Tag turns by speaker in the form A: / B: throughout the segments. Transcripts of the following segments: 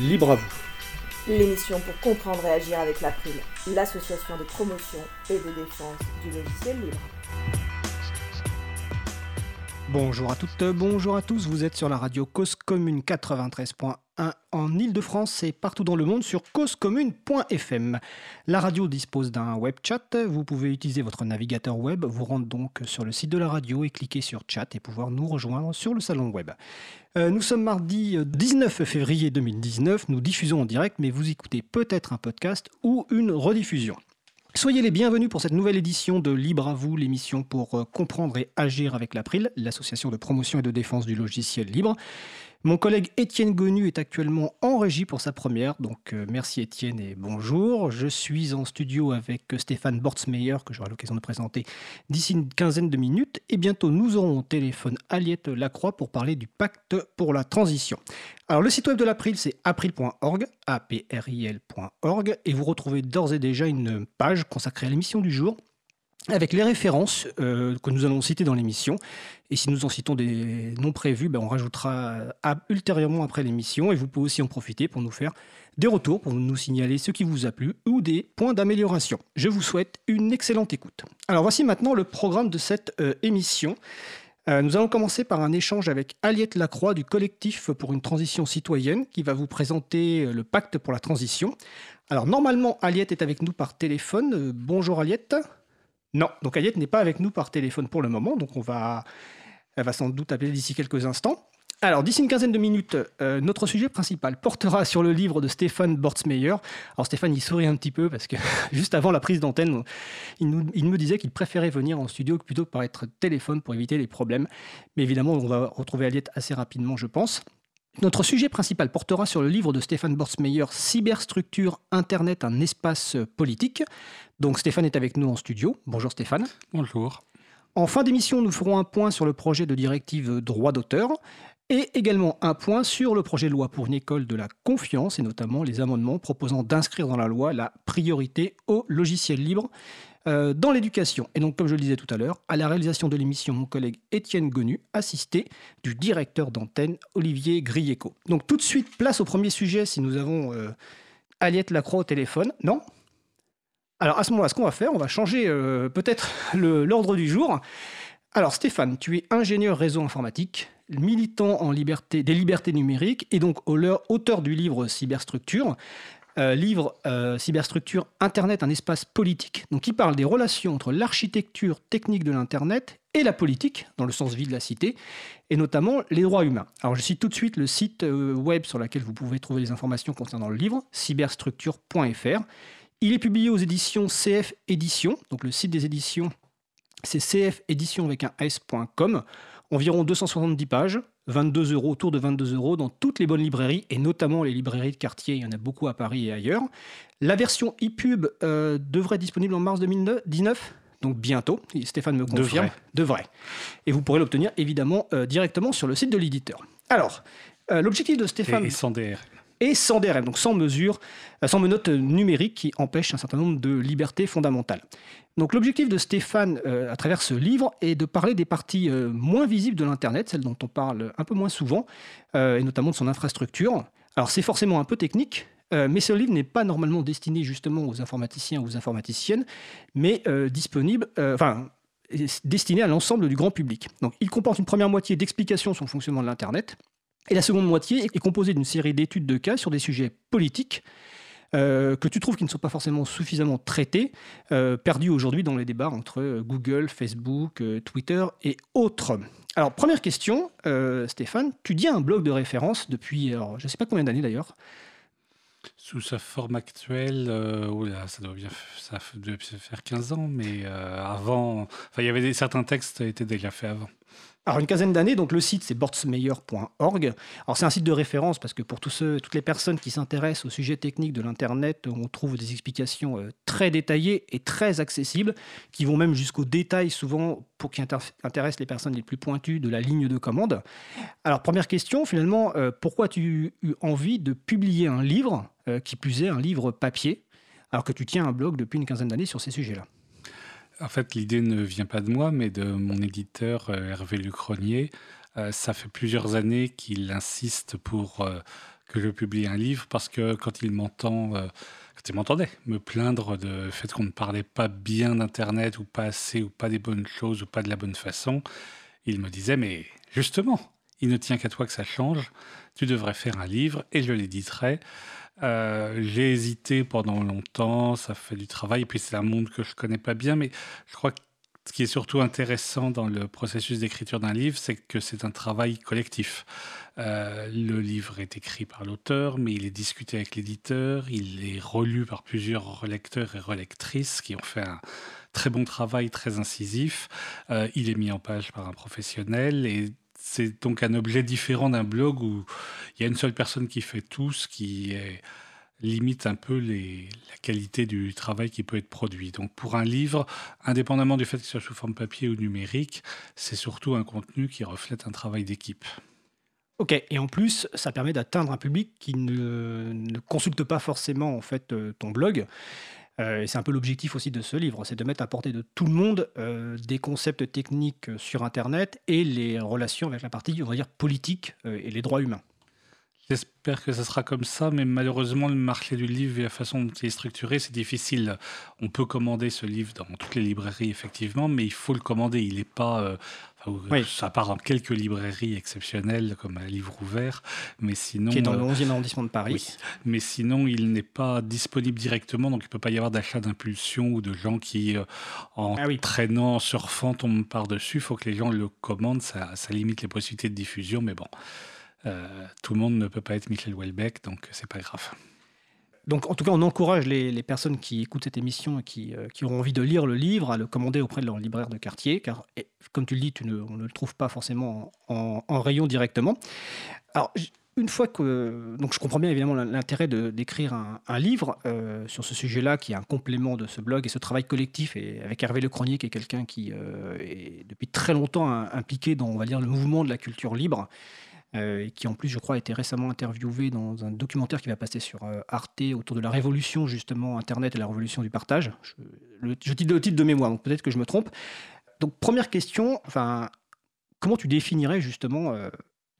A: Libre à vous.
B: L'émission pour comprendre et agir avec l'April, l'association de promotion et de défense du logiciel libre.
C: Bonjour à toutes, bonjour à tous, vous êtes sur la radio Cause Commune 93.1 en Ile-de-France et partout dans le monde sur causecommune.fm. La radio dispose d'un web chat, vous pouvez utiliser votre navigateur web, vous rendre donc sur le site de la radio et cliquer sur chat et pouvoir nous rejoindre sur le salon web. Euh, nous sommes mardi 19 février 2019, nous diffusons en direct mais vous écoutez peut-être un podcast ou une rediffusion. Soyez les bienvenus pour cette nouvelle édition de Libre à vous, l'émission pour euh, comprendre et agir avec l'April, l'association de promotion et de défense du logiciel libre. Mon collègue Étienne Gonu est actuellement en régie pour sa première, donc euh, merci Étienne et bonjour. Je suis en studio avec Stéphane Bortsmeyer, que j'aurai l'occasion de présenter d'ici une quinzaine de minutes, et bientôt nous aurons au téléphone Aliette Lacroix pour parler du pacte pour la transition. Alors le site web de l'April c'est april.org, april.org, et vous retrouvez d'ores et déjà une page consacrée à l'émission du jour avec les références euh, que nous allons citer dans l'émission. Et si nous en citons des non prévus, ben on rajoutera ultérieurement après l'émission. Et vous pouvez aussi en profiter pour nous faire des retours, pour nous signaler ce qui vous a plu ou des points d'amélioration. Je vous souhaite une excellente écoute. Alors voici maintenant le programme de cette euh, émission. Euh, nous allons commencer par un échange avec Aliette Lacroix du collectif pour une transition citoyenne qui va vous présenter le pacte pour la transition. Alors normalement, Aliette est avec nous par téléphone. bonjour Aliette. Non, donc Aliette n'est pas avec nous par téléphone pour le moment, donc on va, elle va sans doute appeler d'ici quelques instants. Alors, d'ici une quinzaine de minutes, euh, notre sujet principal portera sur le livre de Stéphane Bortsmeyer. Alors, Stéphane, il sourit un petit peu parce que juste avant la prise d'antenne, il, il, me disait qu'il préférait venir en studio plutôt que par être téléphone pour éviter les problèmes. Mais évidemment, on va retrouver Aliette assez rapidement, je pense. Notre sujet principal portera sur le livre de Stéphane Bortsmeyer, Cyberstructure, Internet, un espace politique. Donc Stéphane est avec nous en studio. Bonjour Stéphane.
D: Bonjour.
C: En fin d'émission, nous ferons un point sur le projet de directive droit d'auteur et également un point sur le projet de loi pour une école de la confiance et notamment les amendements proposant d'inscrire dans la loi la priorité au logiciel libre euh, dans l'éducation. Et donc, comme je le disais tout à l'heure, à la réalisation de l'émission, mon collègue Étienne Gonu, assisté du directeur d'antenne Olivier Grieco. Donc, tout de suite, place au premier sujet si nous avons euh, Aliette Lacroix au téléphone. Non? Alors, à ce moment-là, ce qu'on va faire, on va changer euh, peut-être l'ordre du jour. Alors, Stéphane, tu es ingénieur réseau informatique, militant en liberté, des libertés numériques et donc auteur du livre Cyberstructure. Euh, livre euh, Cyberstructure Internet, un espace politique, donc qui parle des relations entre l'architecture technique de l'Internet et la politique, dans le sens vide de la cité, et notamment les droits humains. Alors je cite tout de suite le site euh, web sur lequel vous pouvez trouver les informations concernant le livre, cyberstructure.fr. Il est publié aux éditions CF Éditions, donc le site des éditions, c'est cfédition avec un s.com, environ 270 pages, 22 euros, autour de 22 euros dans toutes les bonnes librairies et notamment les librairies de quartier. Il y en a beaucoup à Paris et ailleurs. La version ePub euh, devrait être disponible en mars 2019. Donc bientôt, Stéphane me confirme. Devrait. Et vous pourrez l'obtenir évidemment euh, directement sur le site de l'éditeur. Alors, euh, l'objectif de Stéphane.
D: Et sans DRM.
C: Et sans DRM, donc sans mesure, sans menottes numériques qui empêchent un certain nombre de libertés fondamentales. Donc l'objectif de Stéphane euh, à travers ce livre est de parler des parties euh, moins visibles de l'Internet, celles dont on parle un peu moins souvent, euh, et notamment de son infrastructure. Alors c'est forcément un peu technique, mais ce livre n'est pas normalement destiné justement aux informaticiens ou aux informaticiennes, mais disponible, enfin destiné à l'ensemble du grand public. Donc il comporte une première moitié d'explications sur le fonctionnement de l'Internet, et la seconde moitié est composée d'une série d'études de cas sur des sujets politiques, euh, que tu trouves qui ne sont pas forcément suffisamment traités, euh, perdus aujourd'hui dans les débats entre euh, Google, Facebook, Twitter et autres. Alors, première question, Stéphane, tu dis un blog de référence depuis, je ne sais pas combien d'années d'ailleurs.
D: Sous sa forme actuelle, ça doit bien ça faire 15 ans, mais avant, il y avait certains textes étaient déjà faits avant.
C: Alors une quinzaine d'années, donc le site c'est bortsmeyer.org. Alors c'est un site de référence parce que pour tous ceux, toutes les personnes qui s'intéressent au sujet technique de l'Internet, on trouve des explications euh, très détaillées et très accessibles qui vont même jusqu'au détail souvent pour qui intéressent les personnes les plus pointues de la ligne de commande. Alors première question finalement, euh, pourquoi as-tu eu envie de publier un livre, euh, qui plus est un livre papier, alors que tu tiens un blog depuis une quinzaine d'années sur ces sujets-là?
D: En fait, l'idée ne vient pas de moi, mais de mon éditeur euh, Hervé Lucronier. Euh, ça fait plusieurs années qu'il insiste pour euh, que je publie un livre parce que quand il m'entend, quand il m'entendait me plaindre du fait qu'on ne parlait pas bien d'Internet ou pas assez ou pas des bonnes choses ou pas de la bonne façon, il me disait mais justement, il ne tient qu'à toi que ça change, tu devrais faire un livre et je l'éditerai. Euh, j'ai hésité pendant longtemps, ça fait du travail, et puis c'est un monde que je connais pas bien, mais je crois que ce qui est surtout intéressant dans le processus d'écriture d'un livre, c'est que c'est un travail collectif. Euh, le livre est écrit par l'auteur, mais il est discuté avec l'éditeur, il est relu par plusieurs relecteurs et relectrices qui ont fait un très bon travail, très incisif. Euh, il est mis en page par un professionnel et c'est donc un objet différent d'un blog où il y a une seule personne qui fait tout, ce qui limite un peu la qualité du travail qui peut être produit. Donc pour un livre, indépendamment du fait qu'il soit sous forme papier ou numérique, c'est surtout un contenu qui reflète un travail d'équipe.
C: Ok, et en plus, ça permet d'atteindre un public qui ne, ne, consulte pas forcément en fait euh, ton blog. Euh, c'est un peu l'objectif aussi de ce livre, c'est de mettre à portée de tout le monde euh, des concepts techniques sur Internet et les relations avec la partie, on va dire, politique euh, et les droits humains.
D: J'espère que ça sera comme ça, mais malheureusement, le marché du livre et la façon dont il est structuré, c'est difficile. On peut commander ce livre dans toutes les librairies, effectivement, mais il faut le commander. Il n'est pas. Euh,
C: Oui.
D: Ça part dans quelques librairies exceptionnelles, comme un livre ouvert, mais sinon.
C: qui est dans le
D: euh,
C: 11e arrondissement de Paris.
D: oui. Mais sinon, il n'est pas disponible directement, donc il ne peut pas y avoir d'achat d'impulsion ou de gens qui, euh, en
C: Ah oui.
D: traînant, en surfant, tombent par-dessus. Il faut que les gens le commandent, ça, ça limite les possibilités de diffusion, mais bon. euh, tout le monde ne peut pas être Michel Houellebecq, donc c'est pas grave.
C: Donc, en tout cas, on encourage les, personnes qui écoutent cette émission et qui, euh, qui auront envie de lire le livre à le commander auprès de leur libraire de quartier, car, et, comme tu le dis, on ne le trouve pas forcément en, rayon directement. Alors, une fois que. Donc, je comprends bien évidemment l'intérêt d'écrire un, livre euh, sur ce sujet-là, qui est un complément de ce blog et ce travail collectif, et avec Hervé Lecronier, qui est quelqu'un qui euh, est depuis très longtemps un- impliqué dans, on va dire, le mouvement de la culture libre. Euh, qui en plus, je crois, a été récemment interviewé dans un documentaire qui va passer sur euh, Arte autour de la révolution, justement, Internet et la révolution du partage. Je, le, je dis le titre de mémoire, donc peut-être que je me trompe. Donc, première question, enfin, comment tu définirais justement euh,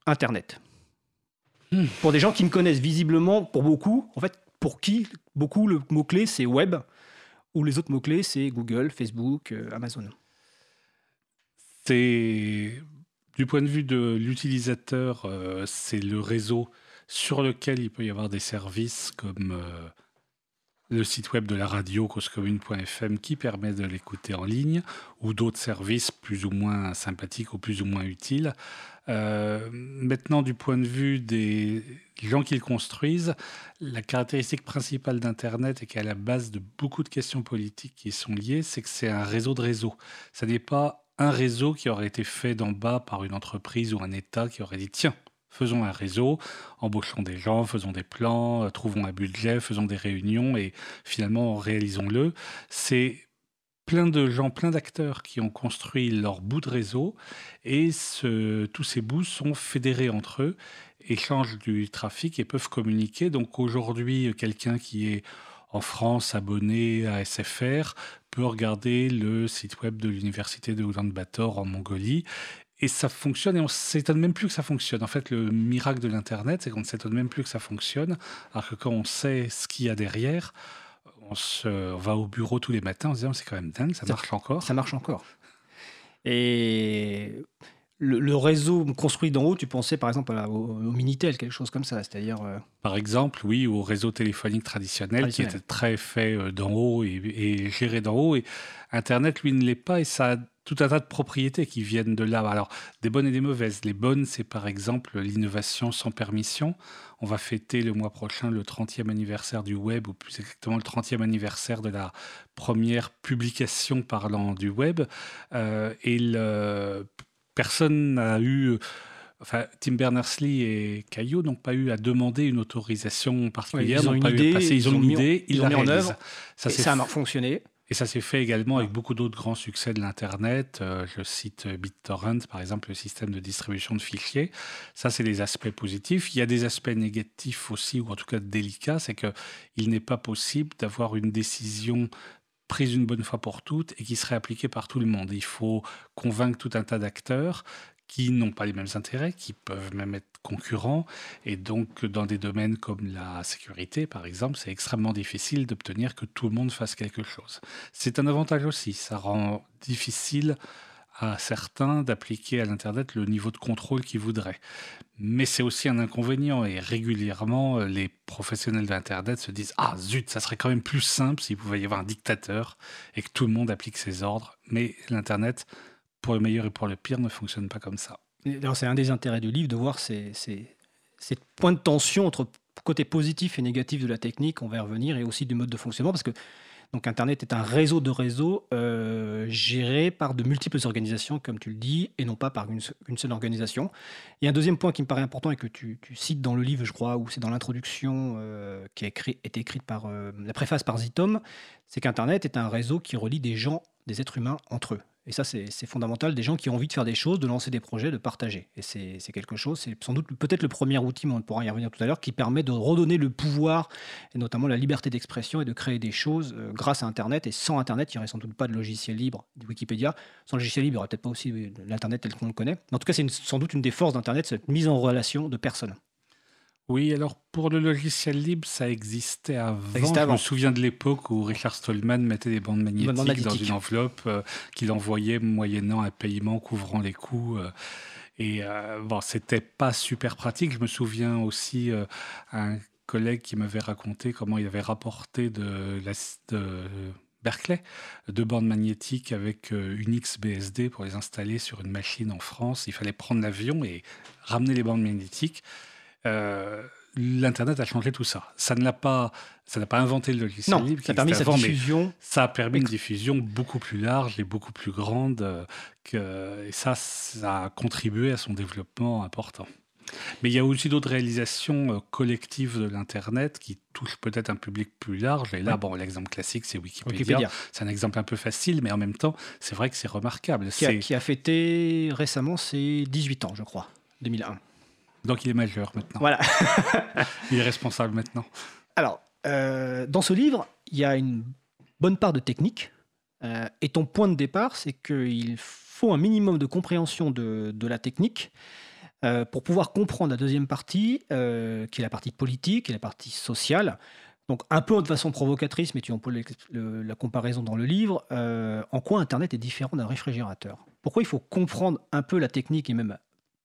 C: Internet?
D: Hmm.
C: Pour des gens qui me connaissent visiblement, pour beaucoup, en fait, pour qui beaucoup le mot-clé c'est web, ou les autres mots-clés c'est Google, Facebook, euh, Amazon?
D: C'est du point de vue de l'utilisateur, euh, c'est le réseau sur lequel il peut y avoir des services comme euh, le site web de la radio causecommune.fm qui permet de l'écouter en ligne ou d'autres services plus ou moins sympathiques ou plus ou moins utiles. Euh, maintenant, du point de vue des gens qui le construisent, la caractéristique principale d'Internet et qui est à la base de beaucoup de questions politiques qui sont liées, c'est que c'est un réseau de réseaux. Ça n'est pas un réseau qui aurait été fait d'en bas par une entreprise ou un État qui aurait dit tiens, faisons un réseau, embauchons des gens, faisons des plans, euh, trouvons un budget, faisons des réunions et finalement réalisons-le. C'est plein de gens, plein d'acteurs qui ont construit leur bout de réseau et ce- tous ces bouts sont fédérés entre eux, échangent du trafic et peuvent communiquer. Donc aujourd'hui, quelqu'un qui est en France abonné à SFR peut regarder le site web de l'université de Ulaanbaatar en Mongolie. Et ça fonctionne et on s'étonne même plus que ça fonctionne. En fait, le miracle de l'Internet, c'est qu'on ne s'étonne même plus que ça fonctionne. Alors que quand on sait ce qu'il y a derrière, on, se, on va au bureau tous les matins en se disant c'est quand même dingue, ça
C: Ça-
D: marche encore.
C: Ça marche encore. Et le, le réseau construit d'en haut, tu pensais par exemple à- au, au Minitel, quelque chose comme ça, c'est-à-dire euh,
D: Par exemple, oui, au réseau téléphonique traditionnel,
C: Traditionnel.
D: qui était très fait euh, d'en haut et, et géré d'en haut. Et Internet, lui, ne l'est pas et ça a tout un tas de propriétés qui viennent de là. Alors, des bonnes et des mauvaises. Les bonnes, c'est par exemple l'innovation sans permission. On va fêter le mois prochain le 30e anniversaire du web, ou plus exactement le 30e anniversaire de la première publication parlant du web. Euh, et le- personne n'a eu Enfin, Tim Berners-Lee et Caillot n'ont pas eu à demander une autorisation particulière,
C: Ouais, ils ont une
D: pas
C: idée.
D: Ils, ont une idée,
C: l'ont mis en œuvre,
D: Ça
C: et ça a fonctionné.
D: et ça s'est fait également avec beaucoup d'autres grands succès de l'Internet. Euh, je cite euh, BitTorrent, par exemple, le système de distribution de fichiers. Ça, c'est les aspects positifs. Il y a des aspects négatifs aussi, ou en tout cas délicats, c'est qu'il n'est pas possible d'avoir une décision prise une bonne fois pour toutes et qui serait appliquée par tout le monde. Il faut convaincre tout un tas d'acteurs qui n'ont pas les mêmes intérêts, qui peuvent même être concurrents. Et donc, dans des domaines comme la sécurité, par exemple, c'est extrêmement difficile d'obtenir que tout le monde fasse quelque chose. C'est un avantage aussi. Ça rend difficile à certains d'appliquer à l'Internet le niveau de contrôle qu'ils voudraient. Mais c'est aussi un inconvénient et régulièrement, les professionnels de l'Internet se disent Ah zut, ça serait quand même plus simple s'il pouvait y avoir un dictateur et que tout le monde applique ses ordres. Mais l'Internet, pour le meilleur et pour le pire, ne fonctionne pas comme ça.
C: C'est un des intérêts du livre de voir ces, ces points de tension entre côté positif et négatif de la technique, on va y revenir, et aussi du mode de fonctionnement, parce que donc Internet est un réseau de réseaux euh, géré par de multiples organisations, comme tu le dis, et non pas par une, seule organisation. Il y a un deuxième point qui me paraît important et que tu, cites dans le livre, je crois, ou c'est dans l'introduction euh, qui a été écrite par euh, la préface par Zitom, c'est qu'Internet est un réseau qui relie des gens, des êtres humains entre eux. Et ça, c'est fondamental, des gens qui ont envie de faire des choses, de lancer des projets, de partager. Et c'est quelque chose, c'est sans doute peut-être le premier outil, mais on pourra y revenir tout à l'heure, qui permet de redonner le pouvoir, et notamment la liberté d'expression et de créer des choses euh, grâce à Internet. Et sans Internet, il n'y aurait sans doute pas de logiciel libre de Wikipédia. Sans logiciel libre, il n'y aurait peut-être pas aussi l'Internet tel qu'on le connaît. en tout cas, c'est sans doute une des forces d'Internet, cette mise en relation de personnes.
D: Oui, alors pour le logiciel libre, ça existait avant. Je me souviens de l'époque où Richard Stallman mettait des bandes magnétiques dans une enveloppe euh, qu'il envoyait moyennant un paiement couvrant les coûts. Euh, et euh, bon, c'était pas super pratique. Je me souviens aussi un collègue qui m'avait raconté comment il avait rapporté de, la, de Berkeley deux bandes magnétiques avec une XBSD pour les installer sur une machine en France. Il fallait prendre l'avion et ramener les bandes magnétiques. Euh, L'Internet a changé tout ça. Ça ne l'a pas, ça n'a pas inventé le logiciel libre.
C: Ça a permis diffusion.
D: Ça a permis une diffusion beaucoup plus large et beaucoup plus grande. Euh, que, et ça, ça a contribué à son développement important. Mais il y a aussi d'autres réalisations euh, collectives de l'Internet qui touchent peut-être un public plus large. Et là, bon, l'exemple classique, c'est Wikipédia. C'est un exemple un peu facile, mais en même temps, c'est vrai que c'est remarquable.
C: Qui a, qui a, fêté récemment ses 18 ans, je crois, 2001.
D: Donc il est majeur maintenant.
C: Voilà.
D: il est responsable maintenant.
C: Alors, euh, dans ce livre, il y a une bonne part de technique. Euh, et ton point de départ, c'est qu'il faut un minimum de compréhension de, la technique euh, pour pouvoir comprendre la deuxième partie, qui est la partie politique et la partie sociale. Donc un peu de façon provocatrice, mais tu emploies la comparaison dans le livre, en quoi Internet est différent d'un réfrigérateur? Pourquoi il faut comprendre un peu la technique et même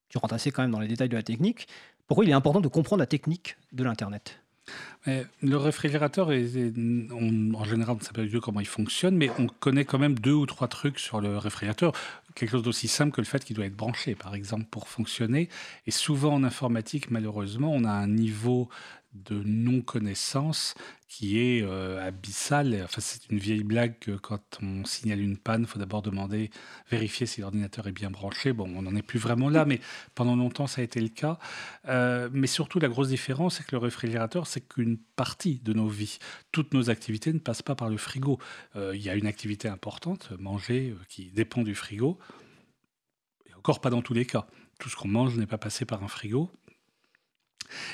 C: tu rentres assez quand même dans les détails de la technique. Pourquoi il est important de comprendre la technique de l'Internet?
D: Le réfrigérateur, en général, on ne sait pas du tout comment il fonctionne, mais on connaît quand même deux ou trois trucs sur le réfrigérateur. Quelque chose d'aussi simple que le fait qu'il doit être branché, par exemple, pour fonctionner. Et souvent en informatique, malheureusement, on a un niveau de non-connaissance qui est euh, abyssal. Enfin, c'est une vieille blague que quand on signale une panne, il faut d'abord demander, vérifier si l'ordinateur est bien branché. Bon, on n'en est plus vraiment là, mais pendant longtemps, ça a été le cas. Euh, mais surtout, la grosse différence, c'est que le réfrigérateur, c'est qu'une partie de nos vies. Toutes nos activités ne passent pas par le frigo. Euh, il y a une activité importante, manger, qui dépend du frigo. Et encore pas dans tous les cas. Tout ce qu'on mange n'est pas passé par un frigo.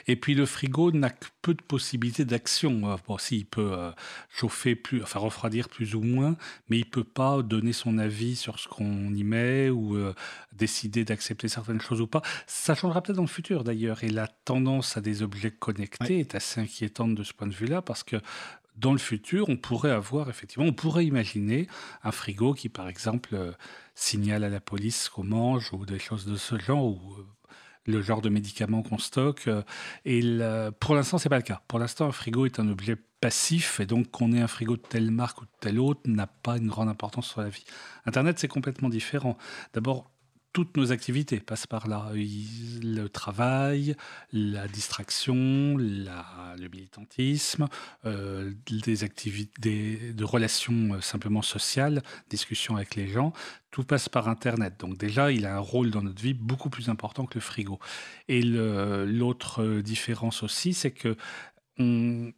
D: Et puis le frigo n'a que peu de possibilités d'action. Euh, bon, si, il peut euh, chauffer plus, enfin refroidir plus ou moins, mais il peut pas donner son avis sur ce qu'on y met ou euh, décider d'accepter certaines choses ou pas. Ça changera peut-être dans le futur d'ailleurs. Et la tendance à des objets connectés est assez inquiétante de ce point de vue-là parce que dans le futur, on pourrait avoir effectivement, on pourrait imaginer un frigo qui, par exemple, signale à la police qu'on mange ou des choses de ce genre ou le genre de médicaments qu'on stocke. Euh, et pour l'instant, c'est pas le cas. Pour l'instant, un frigo est un objet passif et donc qu'on ait un frigo de telle marque ou de telle autre n'a pas une grande importance sur la vie. Internet, c'est complètement différent. D'abord, toutes nos activités passent par là. Le travail, la distraction, le militantisme, euh, des activités de relations euh, simplement sociales, discussions avec les gens, tout passe par Internet. Donc déjà, il a un rôle dans notre vie beaucoup plus important que le frigo. Et l'autre euh, différence aussi, c'est que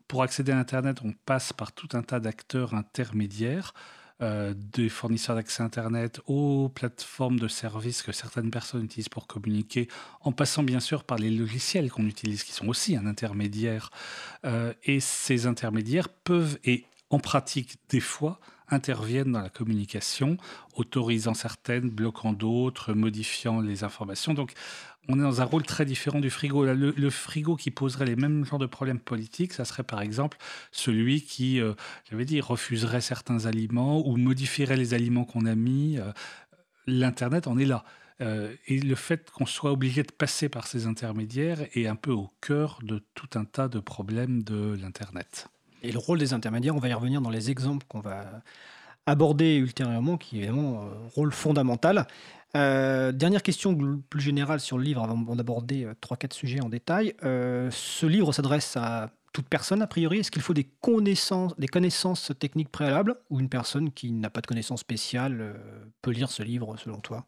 D: pour accéder à Internet, on passe par tout un tas d'acteurs intermédiaires. Euh, des fournisseurs d'accès Internet aux plateformes de services que certaines personnes utilisent pour communiquer, en passant bien sûr par les logiciels qu'on utilise, qui sont aussi un intermédiaire. Euh, et ces intermédiaires peuvent, et en pratique des fois, interviennent dans la communication, autorisant certaines, bloquant d'autres, modifiant les informations. Donc on est dans un rôle très différent du frigo. le, frigo qui poserait les mêmes genres de problèmes politiques, ça serait par exemple celui qui, euh, j'avais dit, refuserait certains aliments ou modifierait les aliments qu'on a mis. Euh, L'Internet en est là. Euh, et le fait qu'on soit obligé de passer par ces intermédiaires est un peu au cœur de tout un tas de problèmes de l'Internet.
C: Et le rôle des intermédiaires, on va y revenir dans les exemples qu'on va aborder ultérieurement, qui est évidemment un rôle fondamental. Euh, dernière question plus générale sur le livre avant d'aborder 3-4 euh, sujets en détail. Euh, ce livre s'adresse à toute personne a priori Est-ce qu'il faut des connaissances, des connaissances techniques préalables ou une personne qui n'a pas de connaissances spéciales peut lire ce livre selon toi?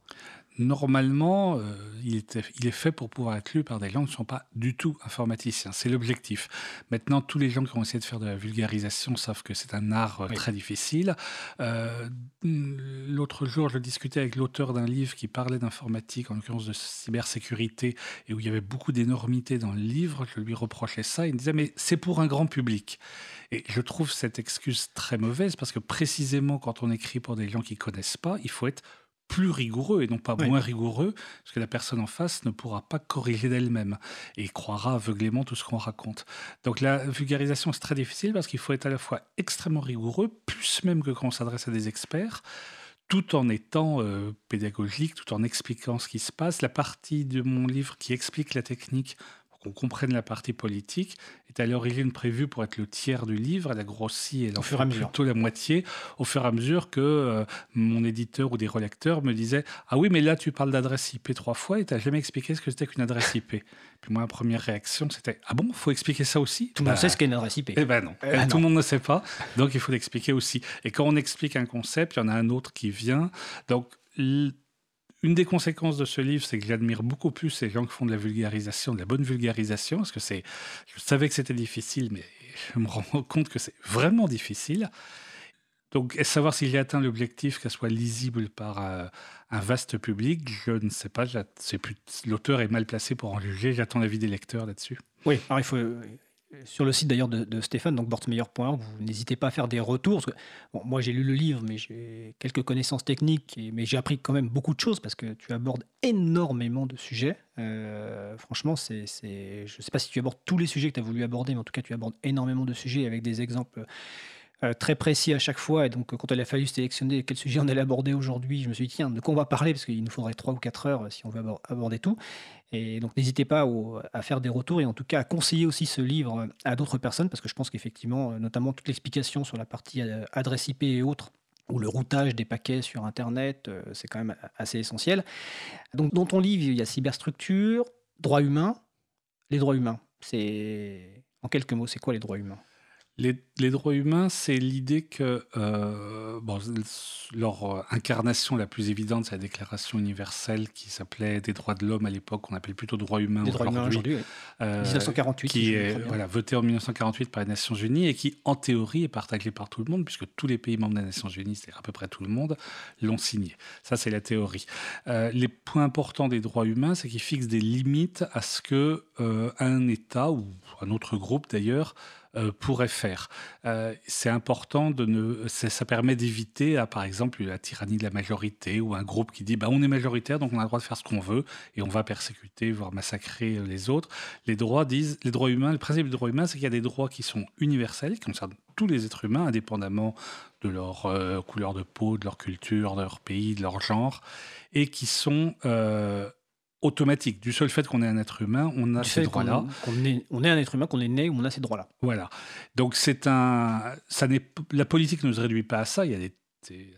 D: Normalement, euh, il, est, fait pour pouvoir être lu par des gens qui ne sont pas du tout informaticiens. C'est l'objectif. Maintenant, tous les gens qui ont essayé de faire de la vulgarisation savent que c'est un art euh, très difficile. Euh, l'autre jour, je discutais avec l'auteur d'un livre qui parlait d'informatique, en l'occurrence de cybersécurité, et où il y avait beaucoup d'énormités dans le livre. Je lui reprochais ça. Il me disait, mais c'est pour un grand public. Et je trouve cette excuse très mauvaise parce que précisément quand on écrit pour des gens qui ne connaissent pas, il faut être plus rigoureux et non pas moins rigoureux, parce que la personne en face ne pourra pas corriger d'elle-même et croira aveuglément tout ce qu'on raconte. Donc la vulgarisation, c'est très difficile parce qu'il faut être à la fois extrêmement rigoureux, plus même que quand on s'adresse à des experts, tout en étant euh, pédagogique, tout en expliquant ce qui se passe. La partie de mon livre qui explique la technique qu'on comprenne la partie politique, est à l'origine prévue pour être le tiers du livre. Elle a grossi, elle en fait plutôt la moitié, au fur et à mesure que euh, mon éditeur ou des relecteurs me disaient Ah oui, mais là, tu parles d'adresse IP trois fois et tu n'as jamais expliqué ce que c'était qu'une adresse IP. Puis moi, ma première réaction, c'était Ah bon, faut expliquer ça aussi?
C: Tout le monde bah, sait ce qu'est une adresse IP.
D: Eh ben non, eh ben tout le monde ne sait pas. Donc il faut l'expliquer aussi. Et quand on explique un concept, il y en a un autre qui vient. Donc une des conséquences de ce livre, c'est que j'admire beaucoup plus ces gens qui font de la vulgarisation, de la bonne vulgarisation, parce que c'est, je savais que c'était difficile, mais je me rends compte que c'est vraiment difficile. Donc, savoir si j'ai atteint l'objectif qu'elle soit lisible par euh, un vaste public, je ne sais pas. L'auteur est mal placé pour en juger. J'attends l'avis des lecteurs là-dessus.
C: Oui, alors il faut, sur le site d'ailleurs de, Stéphane, donc bortmeilleur.org, vous n'hésitez pas à faire des retours. moi, j'ai lu le livre, mais j'ai quelques connaissances techniques, mais j'ai appris quand même beaucoup de choses parce que tu abordes énormément de sujets. Euh, franchement, c'est, je ne sais pas si tu abordes tous les sujets que tu as voulu aborder, mais en tout cas, tu abordes énormément de sujets avec des exemples très précis à chaque fois. Et donc, quand il a fallu sélectionner quel sujet on allait aborder aujourd'hui, je me suis dit, tiens, de quoi on va parler? Parce qu'il nous faudrait 3 ou 4 heures si on veut aborder tout. Et donc, n'hésitez pas à faire des retours et en tout cas à conseiller aussi ce livre à d'autres personnes, parce que je pense qu'effectivement, euh, notamment toute l'explication sur la partie euh, adresse IP et autres, ou le routage des paquets sur Internet, c'est quand même assez essentiel. Donc, dans ton livre, il y a cyberstructure, droits humains. Les droits humains, c'est. En quelques mots, c'est quoi les droits humains?
D: Les, droits humains, c'est l'idée que euh, bon, leur euh, incarnation la plus évidente, c'est la Déclaration universelle qui s'appelait des droits de l'homme à l'époque, on appelle plutôt droits humains
C: aujourd'hui.
D: Euh, 1948. Qui est voilà, voté en 1948 par les Nations Unies et qui, en théorie, est partagé par tout le monde, puisque tous les pays membres des Nations Unies, c'est à peu près tout le monde, l'ont signé. Ça, c'est la théorie. Euh, les points importants des droits humains, c'est qu'ils fixent des limites à ce que un État ou un autre groupe d'ailleurs euh, pourrait faire. Euh, c'est important de ne, ça permet d'éviter, par exemple, la tyrannie de la majorité ou un groupe qui dit bah, on est majoritaire donc on a le droit de faire ce qu'on veut et on va persécuter, voire massacrer les autres. Les droits disent, les droits humains, le principe du droit humain, c'est qu'il y a des droits qui sont universels, qui concernent tous les êtres humains, indépendamment de leur euh, couleur de peau, de leur culture, de leur pays, de leur genre, et qui sont automatique. Du seul fait qu'on est un être humain, on a ces droits-là.
C: On, est, on est un être humain, qu'on est né, on a ces droits-là.
D: Voilà. Donc c'est un, ça n'est, la politique ne se réduit pas à ça. Il y a des,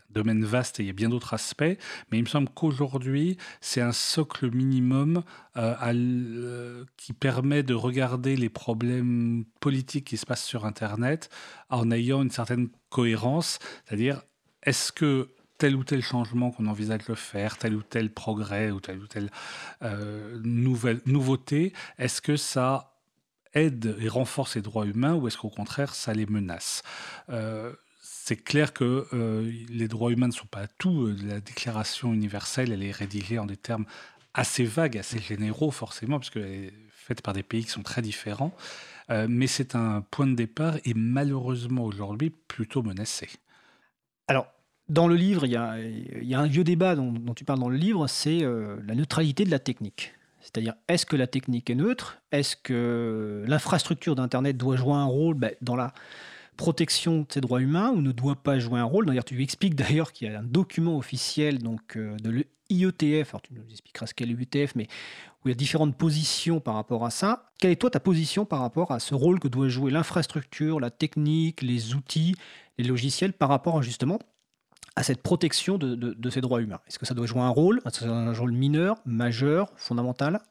D: domaines vastes et il y a bien d'autres aspects. Mais il me semble qu'aujourd'hui, c'est un socle minimum euh, euh, qui permet de regarder les problèmes politiques qui se passent sur Internet en ayant une certaine cohérence. C'est-à-dire, est-ce que tel ou tel changement qu'on envisage de faire, tel ou tel progrès ou telle ou telle euh, nouveauté, est-ce que ça aide et renforce les droits humains ou est-ce qu'au contraire ça les menace? Euh, c'est clair que euh, les droits humains ne sont pas tout. La déclaration universelle, elle est rédigée en des termes assez vagues, assez généraux forcément, parce qu'elle est faite par des pays qui sont très différents. mais c'est un point de départ et malheureusement aujourd'hui plutôt menacé.
C: Dans le livre, il y a, un vieux débat dont, tu parles dans le livre, c'est euh, la neutralité de la technique. C'est-à-dire, est-ce que la technique est neutre? Est-ce que l'infrastructure d'Internet doit jouer un rôle? Ben, dans la protection de ses droits humains ou ne doit pas jouer un rôle? D'ailleurs, tu expliques d'ailleurs qu'il y a un document officiel donc, euh, de l'IETF, alors tu nous expliqueras ce qu'est l'IETF, mais où il y a différentes positions par rapport à ça. Quelle est toi ta position par rapport à ce rôle que doit jouer l'infrastructure, la technique, les outils, les logiciels par rapport justement à cette protection de, de, ces droits humains Est-ce que ça doit jouer un rôle, un rôle mineur, majeur, fondamental?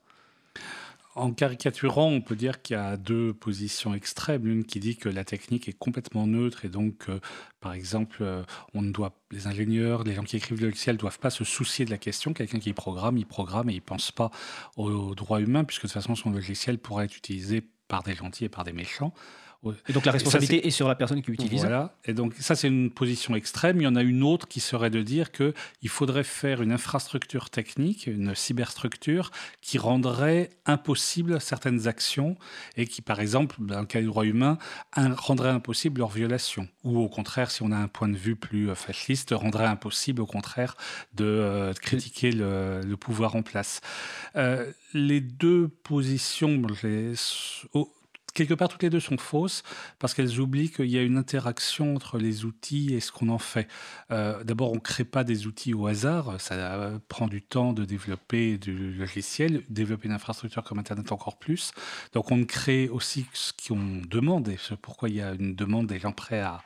D: En caricaturant, on peut dire qu'il y a deux positions extrêmes. L'une qui dit que la technique est complètement neutre et donc, euh, par exemple, euh, on ne doit, les ingénieurs, les gens qui écrivent le logiciel ne doivent pas se soucier de la question. Quelqu'un qui programme, il programme et il ne pense pas aux droits humains puisque de toute façon, son logiciel pourrait être utilisé par des gentils et par des méchants.
C: Et donc la responsabilité est... sur la personne qui utilise.
D: Voilà. Et donc ça, c'est une position extrême. Il y en a une autre qui serait de dire qu'il faudrait faire une infrastructure technique, une cyberstructure, qui rendrait impossible certaines actions et qui, par exemple, dans le cas du droit humain, rendrait impossible leur violation. Ou au contraire, si on a un point de vue plus euh, fasciste, rendrait impossible, au contraire, de, euh, critiquer le, pouvoir en place. Euh, les deux positions, les, quelque part, toutes les deux sont fausses parce qu'elles oublient qu'il y a une interaction entre les outils et ce qu'on en fait. Euh, d'abord, on ne crée pas des outils au hasard. Ça prend du temps de développer du logiciel, développer une infrastructure comme Internet encore plus. Donc, on crée aussi ce qu'on demande et c'est pourquoi il y a une demande des gens prêts à,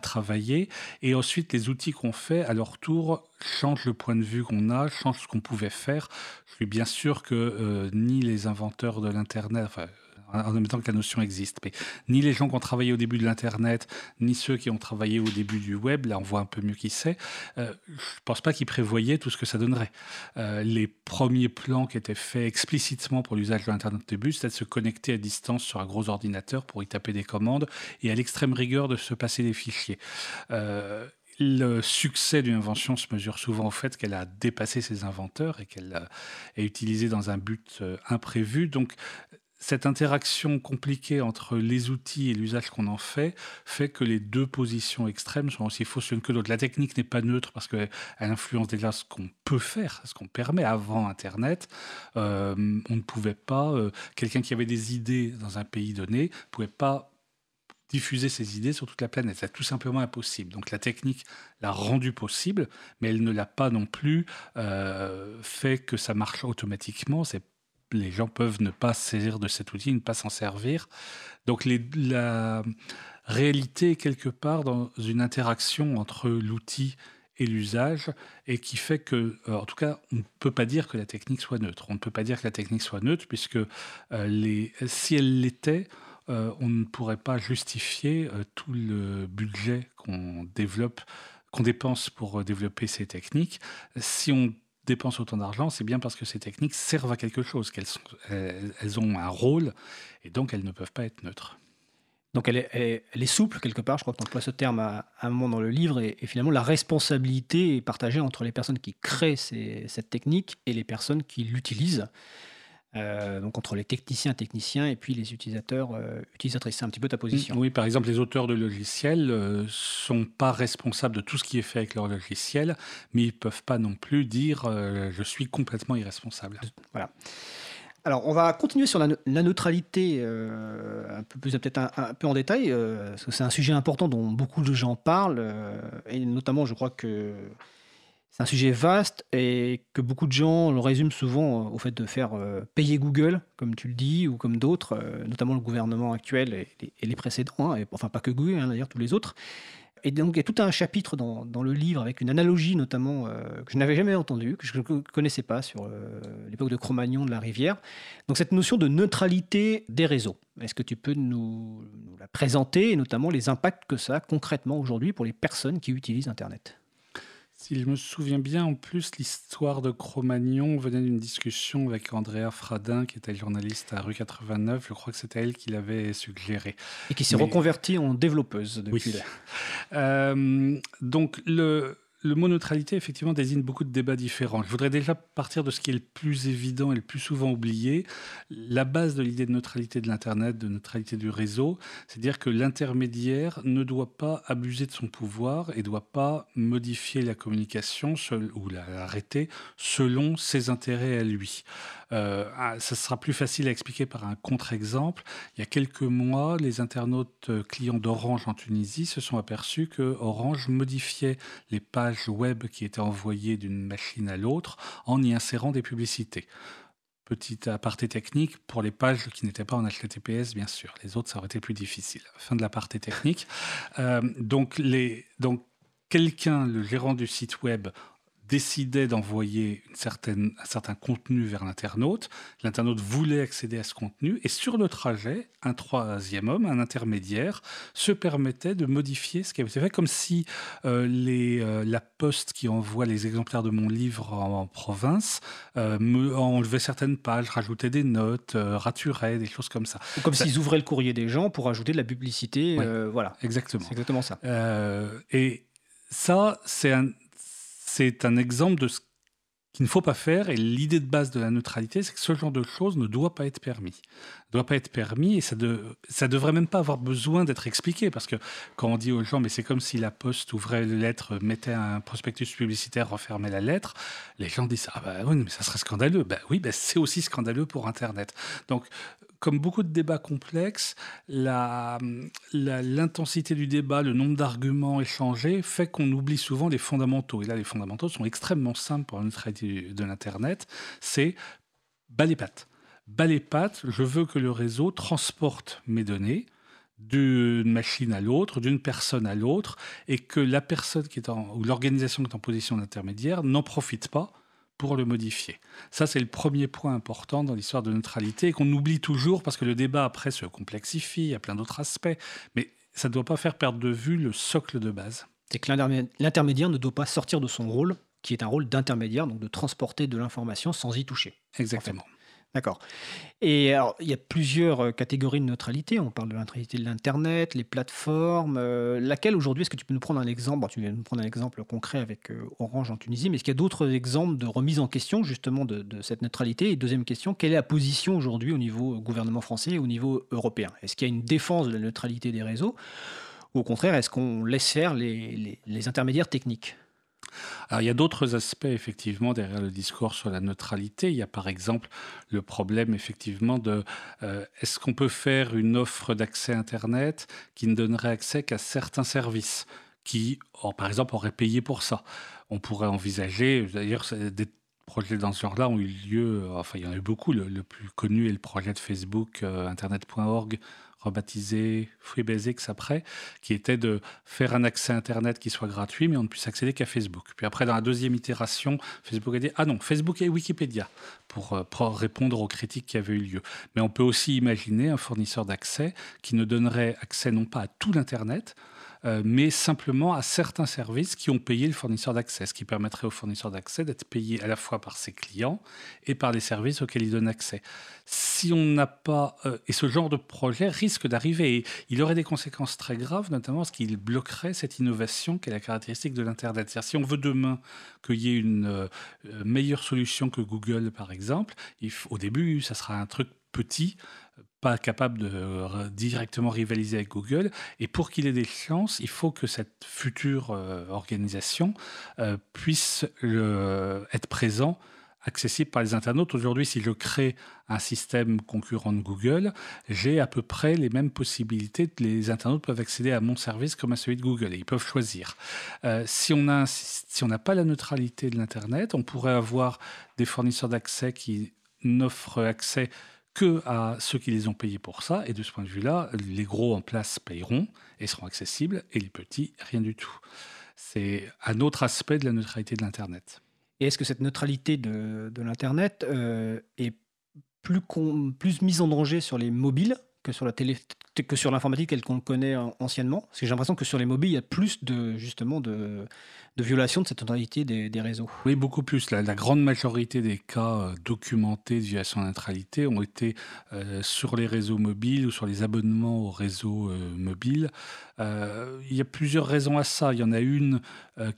D: travailler. Et ensuite, les outils qu'on fait, à leur tour, changent le point de vue qu'on a, changent ce qu'on pouvait faire. Je suis bien sûr que euh, ni les inventeurs de l'Internet, en même temps que la notion existe. Mais ni les gens qui ont travaillé au début de l'Internet, ni ceux qui ont travaillé au début du web, là on voit un peu mieux qui c'est, euh, je ne pense pas qu'ils prévoyaient tout ce que ça donnerait. Euh, les premiers plans qui étaient faits explicitement pour l'usage de l'Internet au début, c'était de se connecter à distance sur un gros ordinateur pour y taper des commandes et à l'extrême rigueur de se passer des fichiers. Euh, le succès d'une invention se mesure souvent au fait qu'elle a dépassé ses inventeurs et qu'elle est utilisée dans un but imprévu. Donc cette interaction compliquée entre les outils et l'usage qu'on en fait fait que les deux positions extrêmes sont aussi fausses l'une que l'autre. La technique n'est pas neutre parce qu'elle influence déjà ce qu'on peut faire, ce qu'on permet avant Internet. Euh, on ne pouvait pas, euh, quelqu'un qui avait des idées dans un pays donné, ne pouvait pas diffuser ses idées sur toute la planète. C'est tout simplement impossible. Donc la technique l'a rendu possible, mais elle ne l'a pas non plus euh, fait que ça marche automatiquement. Les gens peuvent ne pas saisir de cet outil, ne pas s'en servir. Donc la réalité est quelque part dans une interaction entre l'outil et l'usage, et qui fait que, euh, en tout cas, on ne peut pas dire que la technique soit neutre. On ne peut pas dire que la technique soit neutre, puisque euh, si elle l'était, euh, on ne pourrait pas justifier tout le budget qu'on qu'on dépense pour développer ces techniques. Si on dépensent autant d'argent, c'est bien parce que ces techniques servent à quelque chose, qu'elles elles ont un rôle, et donc elles ne peuvent pas être neutres.
C: Donc elle est, souple quelque part, je crois que tu ce terme à, un moment dans le livre, et, finalement la responsabilité est partagée entre les personnes qui créent cette technique et les personnes qui l'utilisent. Euh, donc entre les techniciens techniciens et puis les utilisateurs euh, utilisatrices. C'est un petit peu ta position.
D: Oui, par exemple, les auteurs de logiciels ne euh, sont pas responsables de tout ce qui est fait avec leur logiciel, mais ils ne peuvent pas non plus dire je suis complètement irresponsable.
C: Voilà. Alors, on va continuer sur la, neutralité un peu plus peut-être un, peu en détail, parce que c'est un sujet important dont beaucoup de gens parlent, et notamment, je crois que c'est un sujet vaste et que beaucoup de gens le résument souvent euh, au fait de faire euh, payer Google, comme tu le dis, ou comme d'autres, euh, notamment le gouvernement actuel et, les précédents, hein, et, enfin pas que Google, hein, d'ailleurs tous les autres. Et donc il y a tout un chapitre dans, le livre avec une analogie notamment que je n'avais jamais entendue, que je ne connaissais pas sur l'époque de Cro-Magnon de la Rivière. Donc cette notion de neutralité des réseaux. Est-ce que tu peux nous, nous la présenter et notamment les impacts que ça a concrètement aujourd'hui pour les personnes qui utilisent Internet?
D: Si je me souviens bien, en plus, l'histoire de Cro-Magnon venait d'une discussion avec Andrea Fradin, qui était journaliste à rue 89. Je crois que c'était elle qui l'avait suggéré.
C: Et qui s'est reconvertie en développeuse depuis.
D: Oui. Euh, donc, le, le mot neutralité, effectivement, désigne beaucoup de débats différents. Je voudrais déjà partir de ce qui est le plus évident et le plus souvent oublié. La base de l'idée de neutralité de l'Internet, de neutralité du réseau, c'est dire que l'intermédiaire ne doit pas abuser de son pouvoir et ne doit pas modifier la communication ou l'arrêter selon ses intérêts à lui. Euh, ah, ça sera plus facile à expliquer par un contre-exemple. Il y a quelques mois, les internautes euh, clients d'Orange en Tunisie se sont aperçus que Orange modifiait les pages web qui étaient envoyées d'une machine à l'autre en y insérant des publicités. Petit aparté technique pour les pages qui n'étaient pas en HTTPS, bien sûr. Les autres, ça aurait été plus difficile. Fin de l'aparté technique. Euh, donc, quelqu'un, le gérant du site web, décidait d'envoyer un certain contenu vers l'internaute. L'internaute voulait accéder à ce contenu et sur le trajet, un troisième homme, un intermédiaire, se permettait de modifier ce qui avait été fait, comme si euh, les, euh, la poste qui envoie les exemplaires de mon livre en, province euh, me enlevait certaines pages, rajoutait des notes, raturait, des choses comme ça.
C: comme s'ils ouvraient le courrier des gens pour ajouter de la publicité. voilà.
D: Exactement.
C: C'est exactement ça.
D: et ça, c'est un, c'est un exemple de ce qu'il ne faut pas faire. Et l'idée de base de la neutralité, c'est que ce genre de choses ne doit pas être permis. Ne doit pas être permis et ça ne devrait même pas avoir besoin d'être expliqué. Parce que quand on dit aux gens, mais c'est comme si la poste ouvrait les lettres, mettait un prospectus publicitaire, refermait la lettre, les gens disent, ah bah oui, mais ça serait scandaleux. Ben oui, ben c'est aussi scandaleux pour Internet. Donc, comme beaucoup de débats complexes, l'intensité du débat, le nombre d'arguments échangés fait qu'on oublie souvent les fondamentaux. Et là, les fondamentaux sont extrêmement simples pour notre de l'Internet. C'est bas les pattes. Bas les pattes, je veux que le réseau transporte mes données d'une machine à l'autre, d'une personne à l'autre, et que la personne qui est en, ou l'organisation qui est en position d'intermédiaire n'en profite pas pour le modifier. Ça, c'est le premier point important dans l'histoire de neutralité et qu'on oublie toujours parce que le débat après se complexifie, il y a plein d'autres aspects, mais ça ne doit pas faire perdre de vue le socle de base.
C: C'est que l'intermédiaire ne doit pas sortir de son rôle, qui est un rôle d'intermédiaire, donc de transporter de l'information sans y toucher.
D: Exactement.
C: D'accord. Et alors, il y a plusieurs euh, catégories de neutralité. On parle de la neutralité de l'Internet, les plateformes. Euh, laquelle aujourd'hui, est-ce que tu peux nous prendre un exemple? Tu viens de nous prendre un exemple concret avec euh, Orange en Tunisie, mais est-ce qu'il y a d'autres exemples de remise en question justement de, cette neutralité? Et deuxième question, quelle est la position aujourd'hui au niveau gouvernement français et au niveau européen? Est-ce qu'il y a une défense de la neutralité des réseaux? Ou au contraire, est-ce qu'on laisse faire les intermédiaires techniques?
D: Alors, il y a d'autres aspects, effectivement, derrière le discours sur la neutralité. Il y a par exemple le problème, effectivement, de euh, est-ce qu'on peut faire une offre d'accès Internet qui ne donnerait accès qu'à certains services qui, par exemple, auraient payé pour ça? On pourrait envisager, d'ailleurs, des projets dans ce genre-là ont eu lieu, enfin, il y en a eu beaucoup. Le, plus connu est le projet de Facebook, euh, internet.org, rebaptisé FreeBasics après, qui était de faire un accès Internet qui soit gratuit, mais on ne puisse accéder qu'à Facebook. Puis après, dans la deuxième itération, Facebook a dit Ah non, Facebook et Wikipédia pour, euh, pour répondre aux critiques qui avaient eu lieu. Mais on peut aussi imaginer un fournisseur d'accès qui ne donnerait accès non pas à tout l'Internet, euh, mais simplement à certains services qui ont payé le fournisseur d'accès, ce qui permettrait au fournisseur d'accès d'être payé à la fois par ses clients et par les services auxquels il donne accès. Si on n'a pas... Euh, et ce genre de projet risque d'arriver, il aurait des conséquences très graves, notamment parce qu'il bloquerait cette innovation qui est la caractéristique de l'Internet. Si on veut demain qu'il y ait une euh, meilleure solution que Google, par exemple, au début, ça sera un truc petit pas capable de directement rivaliser avec Google. Et pour qu'il ait des chances, il faut que cette future euh, organisation euh, puisse être présent accessible par les internautes. Aujourd'hui, si je crée un système concurrent de Google, j'ai à peu près les mêmes possibilités. Les internautes peuvent accéder à mon service comme à celui de Google et ils peuvent choisir. Euh, si on n'a pas la neutralité de l'Internet, on pourrait avoir des fournisseurs d'accès qui n'offrent accès que à ceux qui les ont payés pour ça. Et de ce point de vue-là, les gros en place payeront et seront accessibles, et les petits, rien du tout. C'est un autre aspect de la neutralité de l'Internet.
C: Et est-ce que cette neutralité de, l'Internet euh, est plus mise en danger sur les mobiles? Que sur la télé que sur l'informatique telle qu'on le connaît anciennement Parce que j'ai l'impression que sur les mobiles, il y a plus de justement de, violation de cette neutralité des, réseaux.
D: Oui, beaucoup plus. La, grande majorité des cas euh, documentés de violation de neutralité ont été euh, sur les réseaux mobiles ou sur les abonnements aux réseaux euh, mobiles. il y a plusieurs raisons à ça. Il y en a une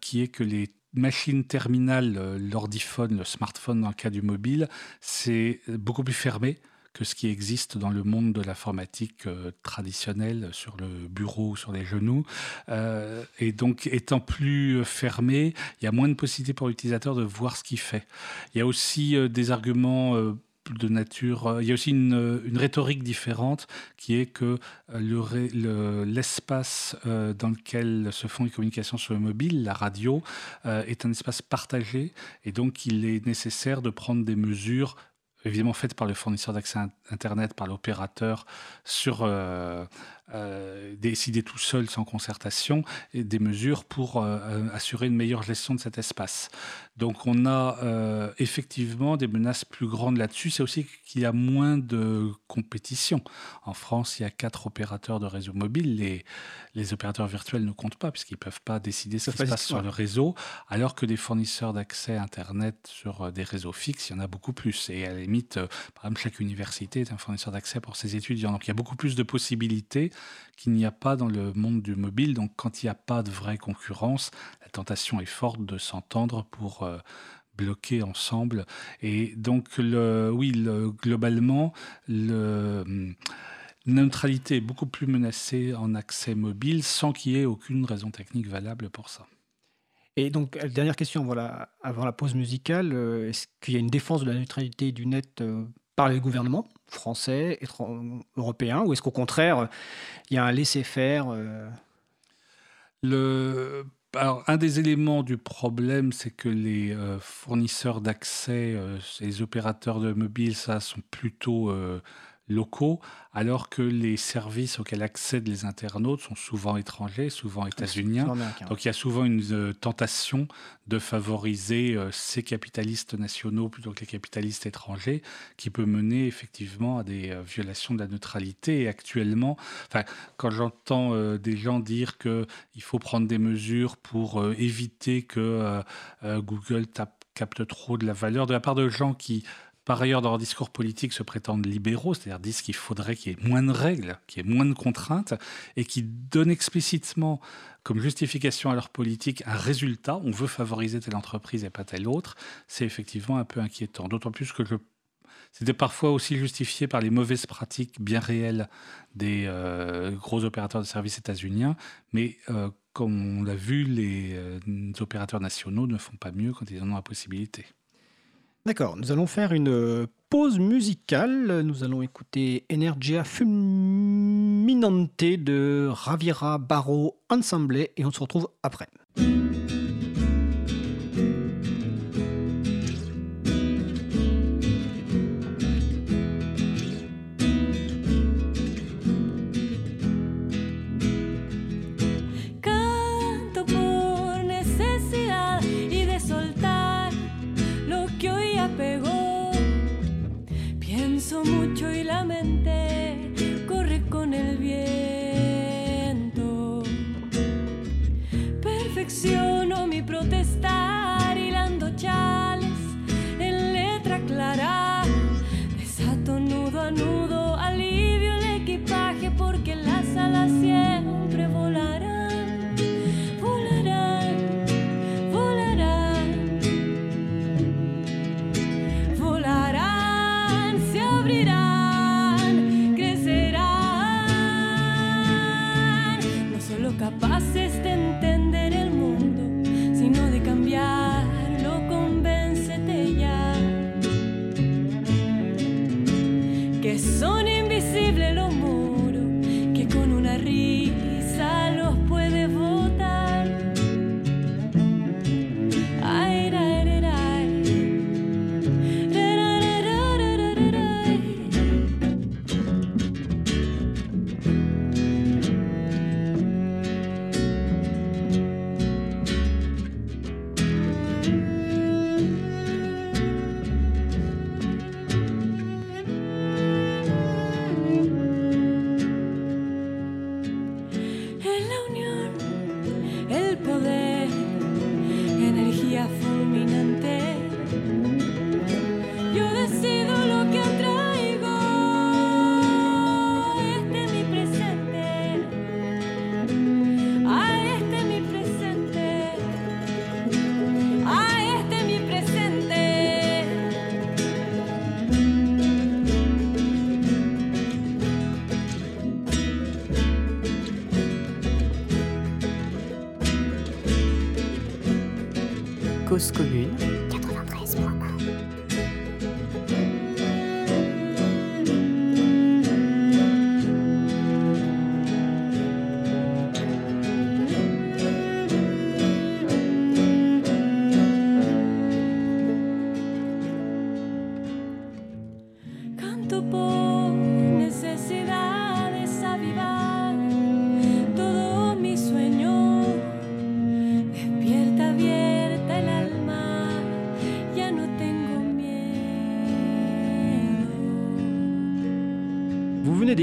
D: qui est que les machines terminales, l'ordiphone, le smartphone dans le cas du mobile, c'est beaucoup plus fermé que ce qui existe dans le monde de l'informatique euh, traditionnelle sur le bureau ou sur les genoux. Euh, et donc, étant plus fermé, il y a moins de possibilités pour l'utilisateur de voir ce qu'il fait. Il y a aussi euh, des arguments de nature. Il y a aussi une, rhétorique différente qui est que l'espace dans lequel se font les communications sur le mobile, la radio, est un espace partagé et donc il est nécessaire de prendre des mesures évidemment faites par le fournisseur d'accès Internet, par l'opérateur, sur euh, euh, décider tout seul sans concertation et des mesures pour euh, assurer une meilleure gestion de cet espace. Donc on a euh, effectivement des menaces plus grandes là-dessus. C'est aussi qu'il y a moins de compétition. En France, il y a quatre opérateurs de réseau mobile. Les, les opérateurs virtuels ne comptent pas puisqu'ils ne peuvent pas décider ce qui se passe sur le réseau, alors que des fournisseurs d'accès Internet sur des réseaux fixes, il y en a beaucoup plus. Et à la limite, par exemple, chaque université est un fournisseur d'accès pour ses étudiants. Donc il y a beaucoup plus de possibilités qu'il n'y a pas dans le monde du mobile. Donc quand il n'y a pas de vraie concurrence, la tentation est forte de s'entendre pour euh, bloquer ensemble. Et donc le, oui, globalement, le, la neutralité est beaucoup plus menacée en accès mobile sans qu'il y ait aucune raison technique valable pour ça.
C: Et donc, dernière question voilà, avant la pause musicale, euh, est-ce qu'il y a une défense de la neutralité du net euh, par les gouvernements français, européens, ou est-ce qu'au contraire, il y a un laisser-faire euh
D: un des éléments du problème, c'est que les euh, fournisseurs d'accès, euh, les opérateurs de mobile, ça, sont plutôt locaux, alors que les services auxquels accèdent les internautes sont souvent étrangers, souvent états-uniens. Donc il y a souvent une euh, tentation de favoriser euh, ces capitalistes nationaux plutôt que les capitalistes étrangers, qui peut mener effectivement à des euh, violations de la neutralité. Et actuellement, enfin, quand j'entends des gens dire qu'il faut prendre des mesures pour éviter que Google capte trop de la valeur, de la part de gens qui par ailleurs, dans leur discours politique, se prétendent libéraux, c'est-à-dire disent qu'il faudrait qu'il y ait moins de règles, qu'il y ait moins de contraintes, et qui donnent explicitement comme justification à leur politique un résultat, on veut favoriser telle entreprise et pas telle autre, c'est effectivement un peu inquiétant. D'autant plus que c'était parfois aussi justifié par les mauvaises pratiques bien réelles des euh, gros opérateurs de services états-uniens, mais euh, comme on l'a vu, les euh, opérateurs nationaux ne font pas mieux quand ils en ont la possibilité.
C: D'accord, nous allons faire une euh, pause musicale. Nous allons écouter Energia Fulminante de Ravira Barro Ensemble et on se retrouve après.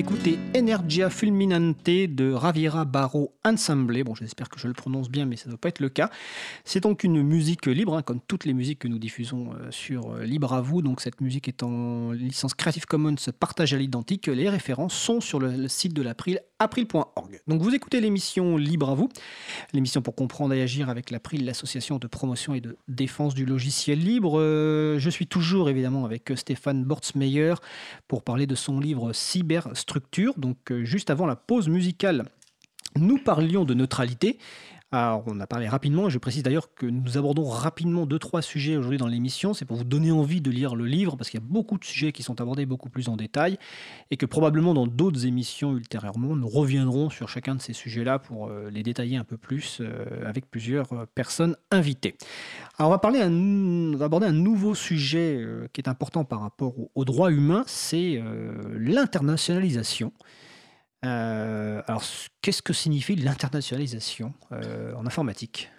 C: D'écouter Energia Fulminante de Ravira Barro Ensemble. Bon, j'espère que je le prononce bien, mais ça ne doit pas être le cas. C'est donc une musique libre, hein, comme toutes les musiques que nous diffusons euh, sur euh, Libre à vous. Donc cette musique est en licence Creative Commons partage à l'identique. Les références sont sur le, site de l'April, april.org. Donc vous écoutez l'émission Libre à vous, l'émission pour comprendre et agir avec l'April, l'association de promotion et de défense du logiciel libre. Euh, je suis toujours évidemment avec Stéphane Bortsmeyer pour parler de son livre Cyber structure. Donc euh, juste avant la pause musicale, nous parlions de neutralité. Alors, on a parlé rapidement, et je précise d'ailleurs que nous abordons rapidement deux, trois sujets aujourd'hui dans l'émission. C'est pour vous donner envie de lire le livre, parce qu'il y a beaucoup de sujets qui sont abordés beaucoup plus en détail, et que probablement dans d'autres émissions ultérieurement, nous reviendrons sur chacun de ces sujets-là pour euh, les détailler un peu plus euh, avec plusieurs personnes invitées. Alors, on va, parler on va aborder un nouveau sujet qui est important par rapport aux droits humains, c'est l'internationalisation. Euh, alors, qu'est-ce que signifie l'internationalisation euh, en informatique?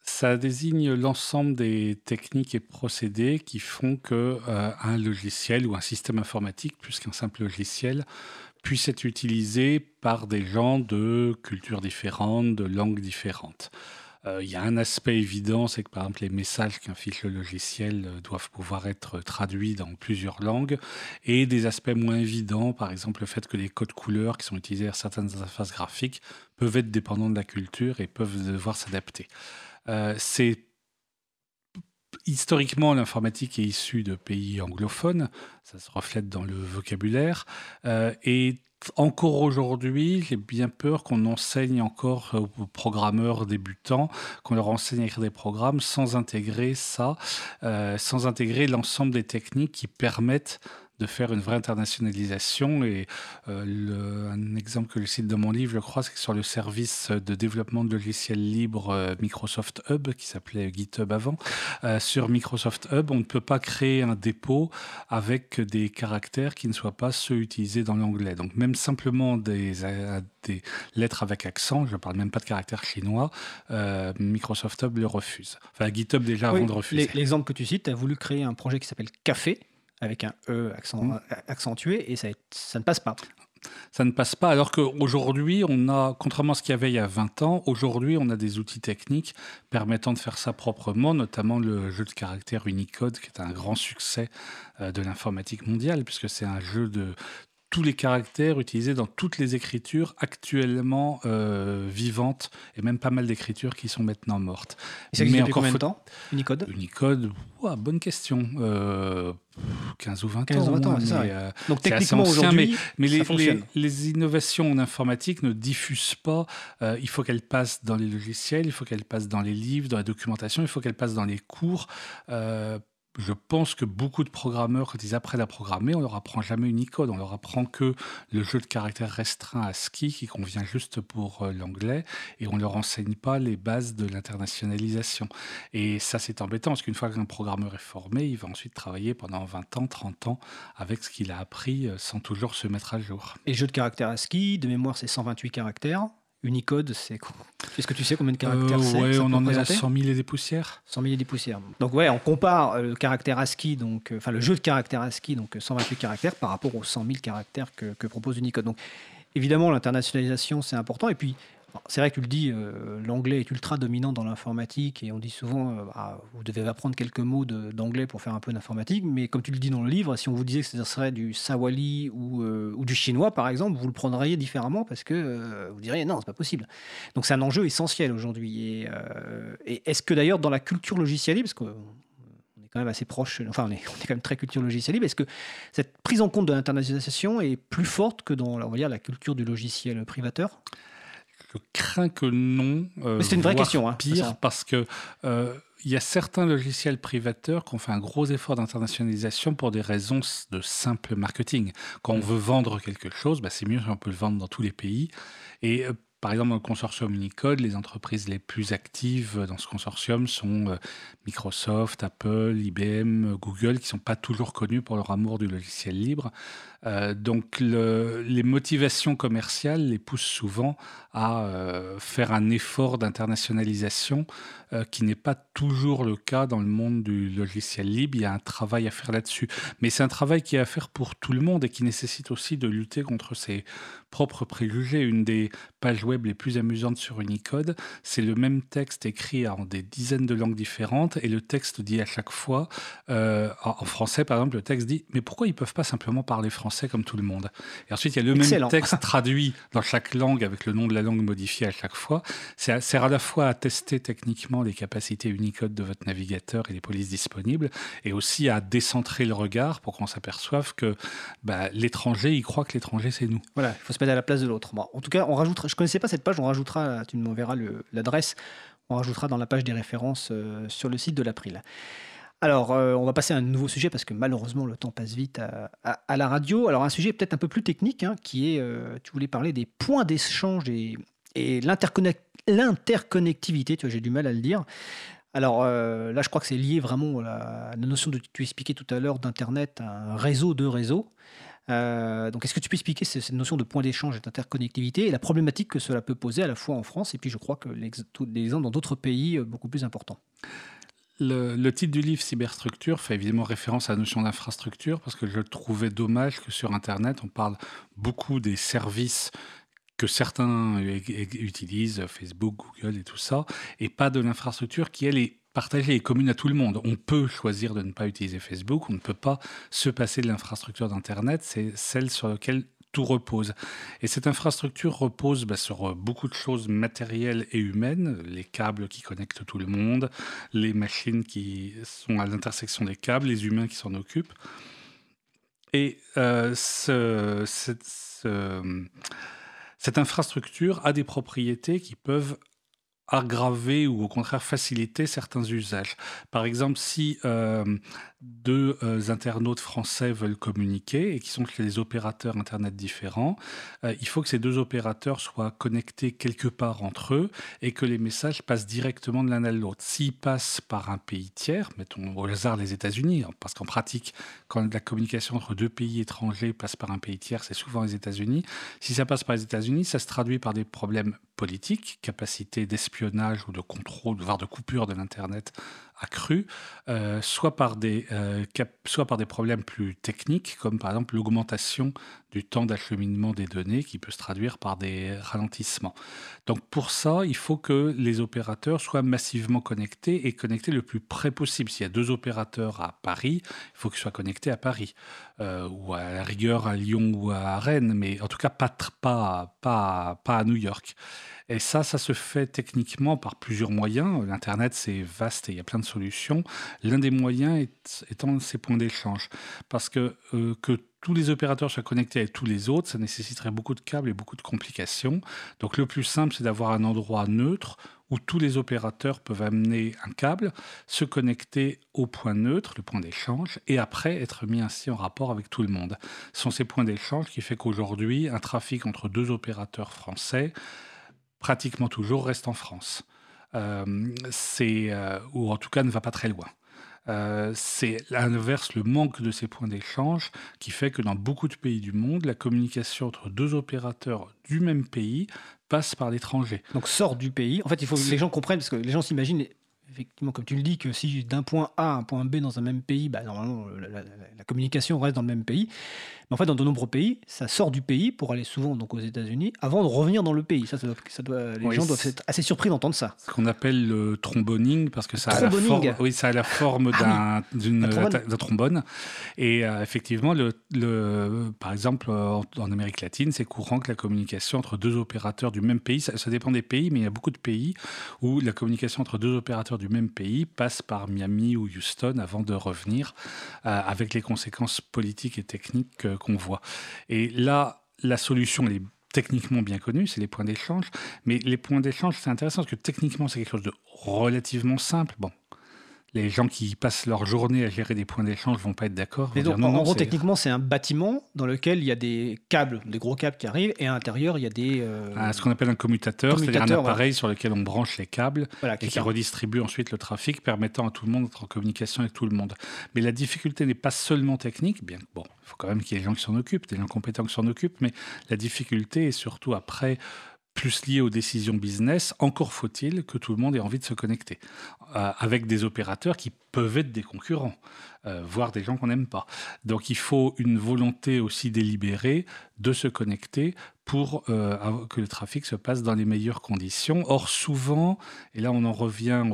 D: Ça désigne l'ensemble des techniques et procédés qui font que euh, un logiciel ou un système informatique, plus qu'un simple logiciel, puisse être utilisé par des gens de cultures différentes, de langues différentes. Euh, il y a un aspect évident, c'est que par exemple les messages qu'inflige le logiciel euh, doivent pouvoir être traduits dans plusieurs langues, et des aspects moins évidents, par exemple le fait que les codes couleurs qui sont utilisés à certaines interfaces graphiques peuvent être dépendants de la culture et peuvent devoir s'adapter. Euh, c'est historiquement, l'informatique est issue de pays anglophones, ça se reflète dans le vocabulaire, et encore aujourd'hui, j'ai bien peur qu'on enseigne encore aux programmeurs débutants, qu'on leur enseigne à écrire des programmes sans intégrer ça, euh, sans intégrer l'ensemble des techniques qui permettent de faire une vraie internationalisation. Et euh, un exemple que je cite dans mon livre, je crois, c'est que sur le service de développement de logiciels libres euh, Microsoft Hub, qui s'appelait GitHub avant, euh, sur Microsoft Hub, on ne peut pas créer un dépôt avec des caractères qui ne soient pas ceux utilisés dans l'anglais. Donc même simplement des, des lettres avec accent, je ne parle même pas de caractères chinois, Microsoft Hub le refuse. Enfin, GitHub déjà avant de refuser.
C: L'exemple que tu cites, tu as voulu créer un projet qui s'appelle Café, avec un E accent, mmh. accentué et ça, ça ne passe pas.
D: Ça ne passe pas, alors qu'aujourd'hui, on a, contrairement à ce qu'il y avait il y a 20 ans, aujourd'hui, on a des outils techniques permettant de faire ça proprement, notamment le jeu de caractère Unicode, qui est un grand succès euh, de l'informatique mondiale, puisque c'est un jeu de tous les caractères utilisés dans toutes les écritures actuellement euh, vivantes et même pas mal d'écritures qui sont maintenant mortes.
C: Ça existe depuis combien de temps? Unicode?
D: Unicode, bonne question. 15 euh, ou 20
C: 15
D: ans.
C: 20 ans, ça. Euh, Donc techniquement aujourd'hui,
D: mais, les, les, innovations en informatique ne diffusent pas. il faut qu'elles passent dans les logiciels, il faut qu'elles passent dans les livres, dans la documentation, il faut qu'elles passent dans les cours je pense que beaucoup de programmeurs, quand ils apprennent à programmer, on leur apprend jamais Unicode. On leur apprend que le jeu de caractères restreint à ski qui convient juste pour euh, l'anglais et on leur enseigne pas les bases de l'internationalisation. Et ça, c'est embêtant parce qu'une fois qu'un programmeur est formé, il va ensuite travailler pendant 20 ans, 30 ans avec ce qu'il a appris euh, sans toujours se mettre à jour.
C: Et jeu de caractères ASCII, de mémoire, c'est 128 caractères. Unicode, c'est quoi Est-ce que tu sais combien de caractères euh, c'est
D: Oui, on en est à 100 000 et des poussières.
C: 100 000 et des poussières. Donc ouais, on compare euh, le caractère ASCII, donc, euh, enfin le jeu de caractère ASCII, donc 128 caractères, par rapport aux 100 000 caractères que, que propose Unicode. Donc évidemment, l'internationalisation, c'est important. Et puis, c'est vrai que tu le dis, euh, l'anglais est ultra dominant dans l'informatique et on dit souvent, euh, bah, vous devez apprendre quelques mots d'anglais pour faire un peu d'informatique, mais comme tu le dis dans le livre, si on vous disait que ce serait du sawali ou, euh, du chinois, par exemple, vous le prendriez différemment parce que vous diriez non, c'est pas possible. Donc c'est un enjeu essentiel aujourd'hui. Et, est-ce que d'ailleurs dans la culture logicielle, parce qu'on est quand même assez proche, enfin on est, quand même très culture logicielle libre. Est-ce que cette prise en compte de l'internationalisation est plus forte que dans la culture du logiciel privateur?
D: Je crains que non.
C: Euh, c'est une vraie question. Hein,
D: pire, parce que euh, il y a certains logiciels privateurs qui ont fait un gros effort d'internationalisation pour des raisons de simple marketing. Quand on mm. veut vendre quelque chose, bah, c'est mieux si on peut le vendre dans tous les pays. Et euh, par exemple, dans le consortium Unicode, les entreprises les plus actives dans ce consortium sont euh, Microsoft, Apple, IBM, Google, qui ne sont pas toujours connus pour leur amour du logiciel libre. Euh, donc les motivations commerciales les poussent souvent à euh, faire un effort d'internationalisation euh, qui n'est pas toujours le cas dans le monde du logiciel libre. Il y a un travail à faire là-dessus. Mais c'est un travail qui est à faire pour tout le monde et qui nécessite aussi de lutter contre ses propres préjugés. Une des pages web les plus amusantes sur Unicode, c'est le même texte écrit en des dizaines de langues différentes et le texte dit à chaque fois, en français par exemple, le texte dit Mais pourquoi ils ne peuvent pas simplement parler français? Comme tout le monde. Et ensuite, il y a le même texte traduit dans chaque langue avec le nom de la langue modifié à chaque fois. Ça sert à la fois à tester techniquement les capacités Unicode de votre navigateur et les polices disponibles, et aussi à décentrer le regard pour qu'on s'aperçoive que bah, l'étranger, il croit que l'étranger, c'est nous.
C: Voilà, il faut se mettre à la place de l'autre. en tout cas, on rajoutera, je ne connaissais pas cette page, on rajoutera, tu m'enverras l'adresse, on rajoutera dans la page des références euh, sur le site de l'April. Alors, euh, on va passer à un nouveau sujet parce que malheureusement, le temps passe vite à, la radio. Alors, un sujet peut-être un peu plus technique, hein, qui est, euh, tu voulais parler des points d'échange et, l'interconnectivité, tu vois, j'ai du mal à le dire. Alors euh, là, je crois que c'est lié vraiment à la, notion de tu expliquais tout à l'heure d'Internet, un réseau de réseaux. donc, est-ce que tu peux expliquer cette notion de point d'échange et d'interconnectivité et la problématique que cela peut poser à la fois en France et puis je crois que l'exemple dans d'autres pays beaucoup plus importants?
D: Le, titre du livre Cyberstructure fait évidemment référence à la notion d'infrastructure parce que je trouvais dommage que sur Internet, on parle beaucoup des services que certains utilisent, Facebook, Google et tout ça, et pas de l'infrastructure qui, elle, est partagée et commune à tout le monde. On peut choisir de ne pas utiliser Facebook, on ne peut pas se passer de l'infrastructure d'Internet, c'est celle sur laquelle tout repose. Et cette infrastructure repose bah, sur euh, beaucoup de choses matérielles et humaines, les câbles qui connectent tout le monde, les machines qui sont à l'intersection des câbles, les humains qui s'en occupent. Et euh, ce, cette infrastructure a des propriétés qui peuvent aggraver ou au contraire faciliter certains usages. Par exemple, si euh, deux euh, internautes français veulent communiquer et qui sont chez des opérateurs Internet différents, euh, il faut que ces deux opérateurs soient connectés quelque part entre eux et que les messages passent directement de l'un à l'autre. S'ils passent par un pays tiers, mettons au hasard les États-Unis, hein, parce qu'en pratique, quand la communication entre deux pays étrangers passe par un pays tiers, c'est souvent les États-Unis. Si ça passe par les États-Unis, ça se traduit par des problèmes politiques, capacité d'espionnage ou de contrôle, voire de coupure de l'Internet accru, euh, soit, par des, euh, soit par des problèmes plus techniques, comme par exemple l'augmentation du temps d'acheminement des données, qui peut se traduire par des ralentissements. Donc pour ça, il faut que les opérateurs soient massivement connectés et connectés le plus près possible. S'il y a deux opérateurs à Paris, il faut qu'ils soient connectés à Paris, euh, ou à la rigueur à Lyon ou à Rennes, mais en tout cas pas à New York. Et ça, ça se fait techniquement par plusieurs moyens. L'Internet, c'est vaste et il y a plein de solutions. L'un des moyens étant ces points d'échange. Parce que, euh, que tous les opérateurs soient connectés avec tous les autres, ça nécessiterait beaucoup de câbles et beaucoup de complications. Donc le plus simple, c'est d'avoir un endroit neutre où tous les opérateurs peuvent amener un câble, se connecter au point neutre, le point d'échange, et après être mis ainsi en rapport avec tout le monde. Ce sont ces points d'échange qui font qu'aujourd'hui, un trafic entre deux opérateurs français pratiquement toujours reste en France. Euh, c'est, euh, ou en tout cas ne va pas très loin. Euh, c'est l'inverse le manque de ces points d'échange qui fait que dans beaucoup de pays du monde, la communication entre deux opérateurs du même pays passe par l'étranger.
C: Donc sort du pays. En fait, il faut que les gens comprennent, parce que les gens s'imaginent effectivement, comme tu le dis, que si d'un point A à un point B dans un même pays, bah, normalement, la, communication reste dans le même pays. Mais en fait, dans de nombreux pays, ça sort du pays pour aller souvent donc aux États-Unis avant de revenir dans le pays. Ça, ça doit, les gens doivent être assez surpris d'entendre ça.
D: Ce qu'on appelle le tromboning, parce que ça a, la, forme, oui, ça a la forme ah d'un trombone. Et euh, effectivement, le, le, par exemple, en, Amérique latine, c'est courant que la communication entre deux opérateurs du même pays, ça, ça dépend des pays, mais il y a beaucoup de pays où la communication entre deux opérateurs du même pays passe par Miami ou Houston avant de revenir, euh, avec les conséquences politiques et techniques qu'on voit. Et là, la solution est techniquement bien connus, c'est les points d'échange. Mais les points d'échange, c'est intéressant parce que techniquement, c'est quelque chose de relativement simple. Bon, les gens qui passent leur journée à gérer des points d'échange vont pas être d'accord.
C: en gros, techniquement, c'est un bâtiment dans lequel il y a des câbles, des gros câbles qui arrivent, et à l'intérieur, il y a des. Euh,
D: ah, ce qu'on appelle un commutateur, c'est-à-dire un appareil sur lequel on branche les câbles et qui redistribue ensuite le trafic, permettant à tout le monde d'être en communication avec tout le monde. Mais la difficulté n'est pas seulement technique, bien bon, il faut quand même qu'il y ait des gens qui s'en occupent, des gens compétents qui s'en occupent, mais la difficulté est surtout après plus lié aux décisions business, encore faut-il que tout le monde ait envie de se connecter, euh, avec des opérateurs qui peuvent être des concurrents, euh, voire des gens qu'on n'aime pas. Donc il faut une volonté aussi délibérée de se connecter pour euh, que le trafic se passe dans les meilleures conditions. Or, souvent, et là on en revient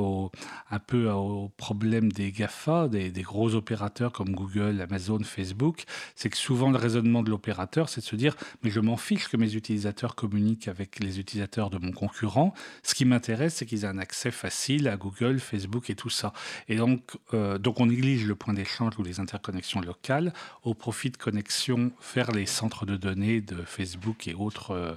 D: un peu au problème des GAFA, des, gros opérateurs comme Google, Amazon, Facebook, c'est que souvent le raisonnement de l'opérateur, c'est de se dire, mais je m'en fiche que mes utilisateurs communiquent avec les utilisateurs de mon concurrent. Ce qui m'intéresse, c'est qu'ils aient un accès facile à Google, Facebook et tout ça. Et donc, euh, donc on néglige le point d'échange ou les interconnexions locales au profit de connexions vers les centres de données de Facebook et autres euh,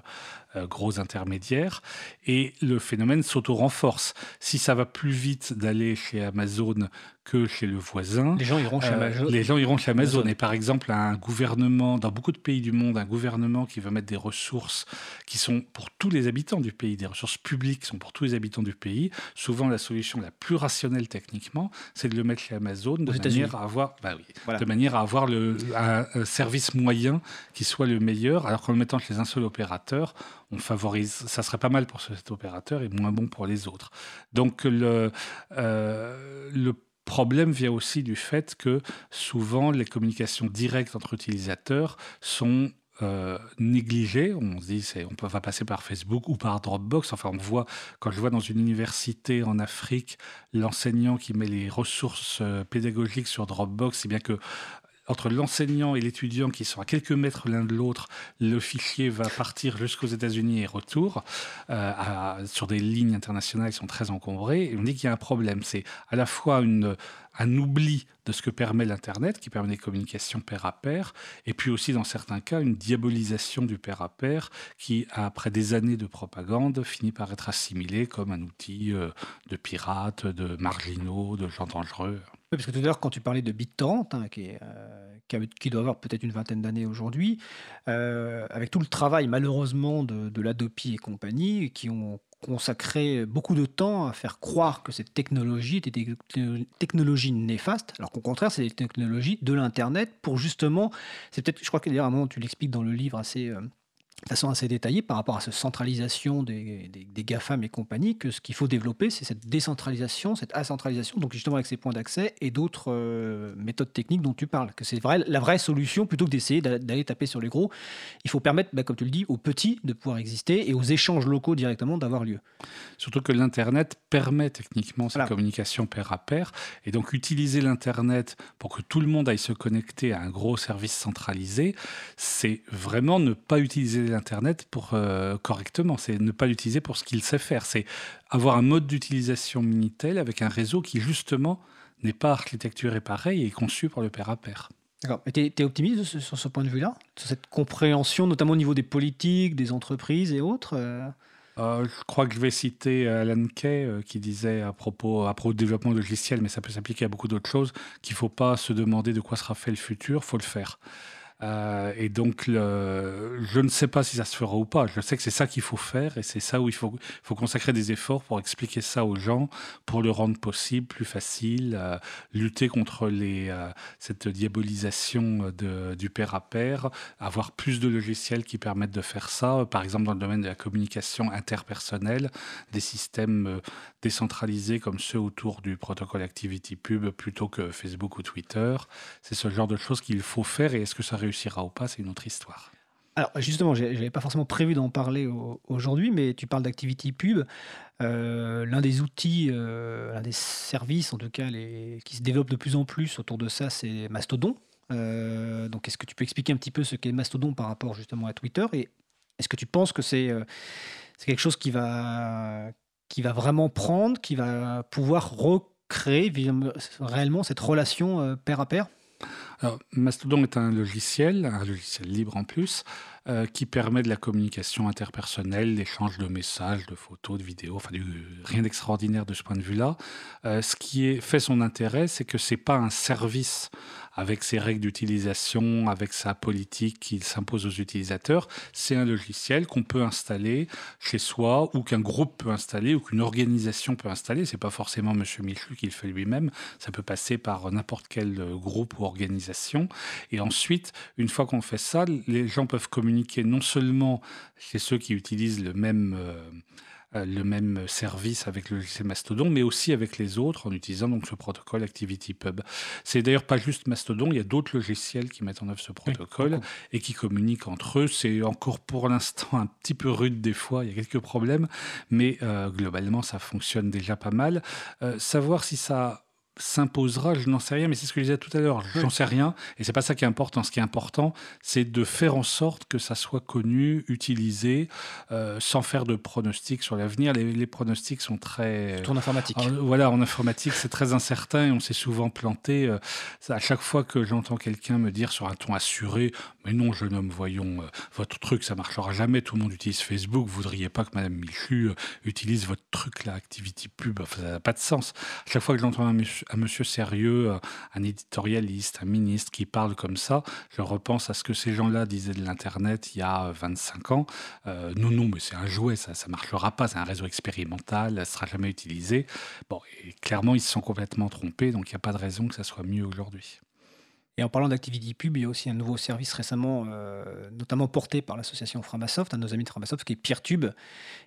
D: gros intermédiaires. Et le phénomène s'auto-renforce. Si ça va plus vite d'aller chez Amazon que chez le voisin.
C: Les gens iront chez Amazon.
D: les gens iront chez Amazon. Et par exemple, un gouvernement, dans beaucoup de pays du monde, un gouvernement qui veut mettre des ressources qui sont pour tous les habitants du pays, des ressources publiques qui sont pour tous les habitants du pays, souvent la solution la plus rationnelle techniquement, c'est de le mettre chez Amazon de manière à avoir, bah oui, de manière à avoir le, un, service moyen qui soit le meilleur, alors qu'en le mettant chez un seul opérateur, on favorise, ça serait pas mal pour cet opérateur et moins bon pour les autres. Donc le, euh, problème vient aussi du fait que souvent les communications directes entre utilisateurs sont euh, négligées. On se dit c'est, on peut, va passer par Facebook ou par Dropbox. Enfin, on voit quand je vois dans une université en Afrique l'enseignant qui met les ressources euh, pédagogiques sur Dropbox, c'est bien que entre l'enseignant et l'étudiant qui sont à quelques mètres l'un de l'autre, le fichier va partir jusqu'aux États-Unis et retour euh, sur des lignes internationales qui sont très encombrées. Et on dit qu'il y a un problème. C'est à la fois un oubli de ce que permet l'Internet, qui permet des communications pair à pair, et puis aussi dans certains cas une diabolisation du pair à pair qui, après des années de propagande, finit par être assimilé comme un outil euh, de pirates, de marginaux, de gens dangereux.
C: Oui, parce que tout à l'heure, quand tu parlais de BitTorrent, hein, qui, euh, qui, doit avoir peut-être une vingtaine d'années aujourd'hui, euh, avec tout le travail malheureusement de, de l'Adopi et compagnie, qui ont consacré beaucoup de temps à faire croire que cette technologie était des technologies néfastes, alors qu'au contraire, c'est des technologies de l'Internet pour justement, c'est peut-être, je crois que d'ailleurs à un moment tu l'expliques dans le livre assez, euh, de façon assez détaillée par rapport à cette centralisation des, des, GAFAM et compagnie, que ce qu'il faut développer, c'est cette décentralisation, cette acentralisation, donc justement avec ces points d'accès et d'autres euh, méthodes techniques dont tu parles, que c'est vrai, la vraie solution, plutôt que d'essayer d'aller taper sur les gros, il faut permettre, bah, comme tu le dis, aux petits de pouvoir exister et aux échanges locaux directement d'avoir lieu.
D: Surtout que l'Internet permet techniquement cette communication pair à pair, et donc utiliser l'Internet pour que tout le monde aille se connecter à un gros service centralisé, c'est vraiment ne pas utiliser l'Internet pour euh, correctement. C'est ne pas l'utiliser pour ce qu'il sait faire. C'est avoir un mode d'utilisation Minitel avec un réseau qui, justement, n'est pas architecturé pareil et conçu pour le pair à pair.
C: D'accord. tu es, optimiste sur ce point de vue-là? Sur cette compréhension, notamment au niveau des politiques, des entreprises et autres euh?
D: Euh, je crois que je vais citer Alan Kay qui disait à propos, à propos du développement logiciel, mais ça peut s'appliquer à beaucoup d'autres choses, qu'il ne faut pas se demander de quoi sera fait le futur, il faut le faire. Euh, et donc, je ne sais pas si ça se fera ou pas. Je sais que c'est ça qu'il faut faire et c'est ça où il faut, consacrer des efforts pour expliquer ça aux gens, pour le rendre possible, plus facile, euh, lutter contre euh, cette diabolisation du pair à pair, avoir plus de logiciels qui permettent de faire ça. Par exemple, dans le domaine de la communication interpersonnelle, des systèmes décentralisés comme ceux autour du protocole Activity Pub plutôt que Facebook ou Twitter. C'est ce genre de choses qu'il faut faire et est-ce que ça réussira ou pas, c'est une autre histoire.
C: Alors justement, je n'avais pas forcément prévu d'en parler aujourd'hui, mais tu parles d'Activity Pub. Euh, l'un des outils, euh, l'un des services en tout cas les, qui se développe de plus en plus autour de ça, c'est Mastodon. Euh, donc est-ce que tu peux expliquer un petit peu ce qu'est Mastodon par rapport justement à Twitter? Et est-ce que tu penses que c'est c'est quelque chose qui va, qui va vraiment prendre, qui va pouvoir recréer réellement cette relation pair à pair?
D: Alors, Mastodon est un logiciel, un logiciel libre en plus, euh, qui permet de la communication interpersonnelle, l'échange de messages, de photos, de vidéos, enfin rien d'extraordinaire de ce point de vue-là. Euh, ce qui fait son intérêt, c'est que c'est pas un service avec ses règles d'utilisation, avec sa politique qui s'impose aux utilisateurs. C'est un logiciel qu'on peut installer chez soi ou qu'un groupe peut installer ou qu'une organisation peut installer. C'est pas forcément Monsieur Michelu qui le fait lui-même. Ça peut passer par n'importe quel euh, groupe ou organisation. Et ensuite, une fois qu'on fait ça, les gens peuvent communiquer non seulement chez ceux qui utilisent le même euh, le même service avec le logiciel Mastodon, mais aussi avec les autres en utilisant donc ce protocole ActivityPub. C'est d'ailleurs pas juste Mastodon, il y a d'autres logiciels qui mettent en œuvre ce protocole et qui communiquent entre eux. C'est encore pour l'instant un petit peu rude des fois, il y a quelques problèmes, mais euh, globalement ça fonctionne déjà pas mal. Euh, savoir si ça s'imposera, je n'en sais rien, mais c'est ce que je disais tout à l'heure, j'en sais rien, et c'est pas ça qui est important. Ce qui est important, c'est de faire en sorte que ça soit connu, utilisé, euh, sans faire de pronostics sur l'avenir. Les, pronostics sont très...
C: en informatique.
D: voilà, en informatique, c'est très incertain et on s'est souvent planté. Euh, à chaque fois que j'entends quelqu'un me dire sur un ton assuré, mais non, jeune homme, voyons, euh, votre truc, ça marchera jamais, tout le monde utilise Facebook, vous voudriez pas que Madame Michu utilise votre truc, là, Activity Pub, ça n'a pas de sens. À chaque fois que j'entends un un monsieur sérieux, euh, un éditorialiste, un ministre qui parle comme ça, je repense à ce que ces gens-là disaient de l'Internet il y a 25 ans. Euh, non, non, mais c'est un jouet, ça ne marchera pas, c'est un réseau expérimental, ça ne sera jamais utilisé. Bon, et clairement, ils se sont complètement trompés, donc il n'y a pas de raison que ça soit mieux aujourd'hui.
C: Et en parlant d'activity pub, il y a aussi un nouveau service récemment, euh, notamment porté par l'association Framasoft, un de nos amis de Framasoft, qui est PeerTube,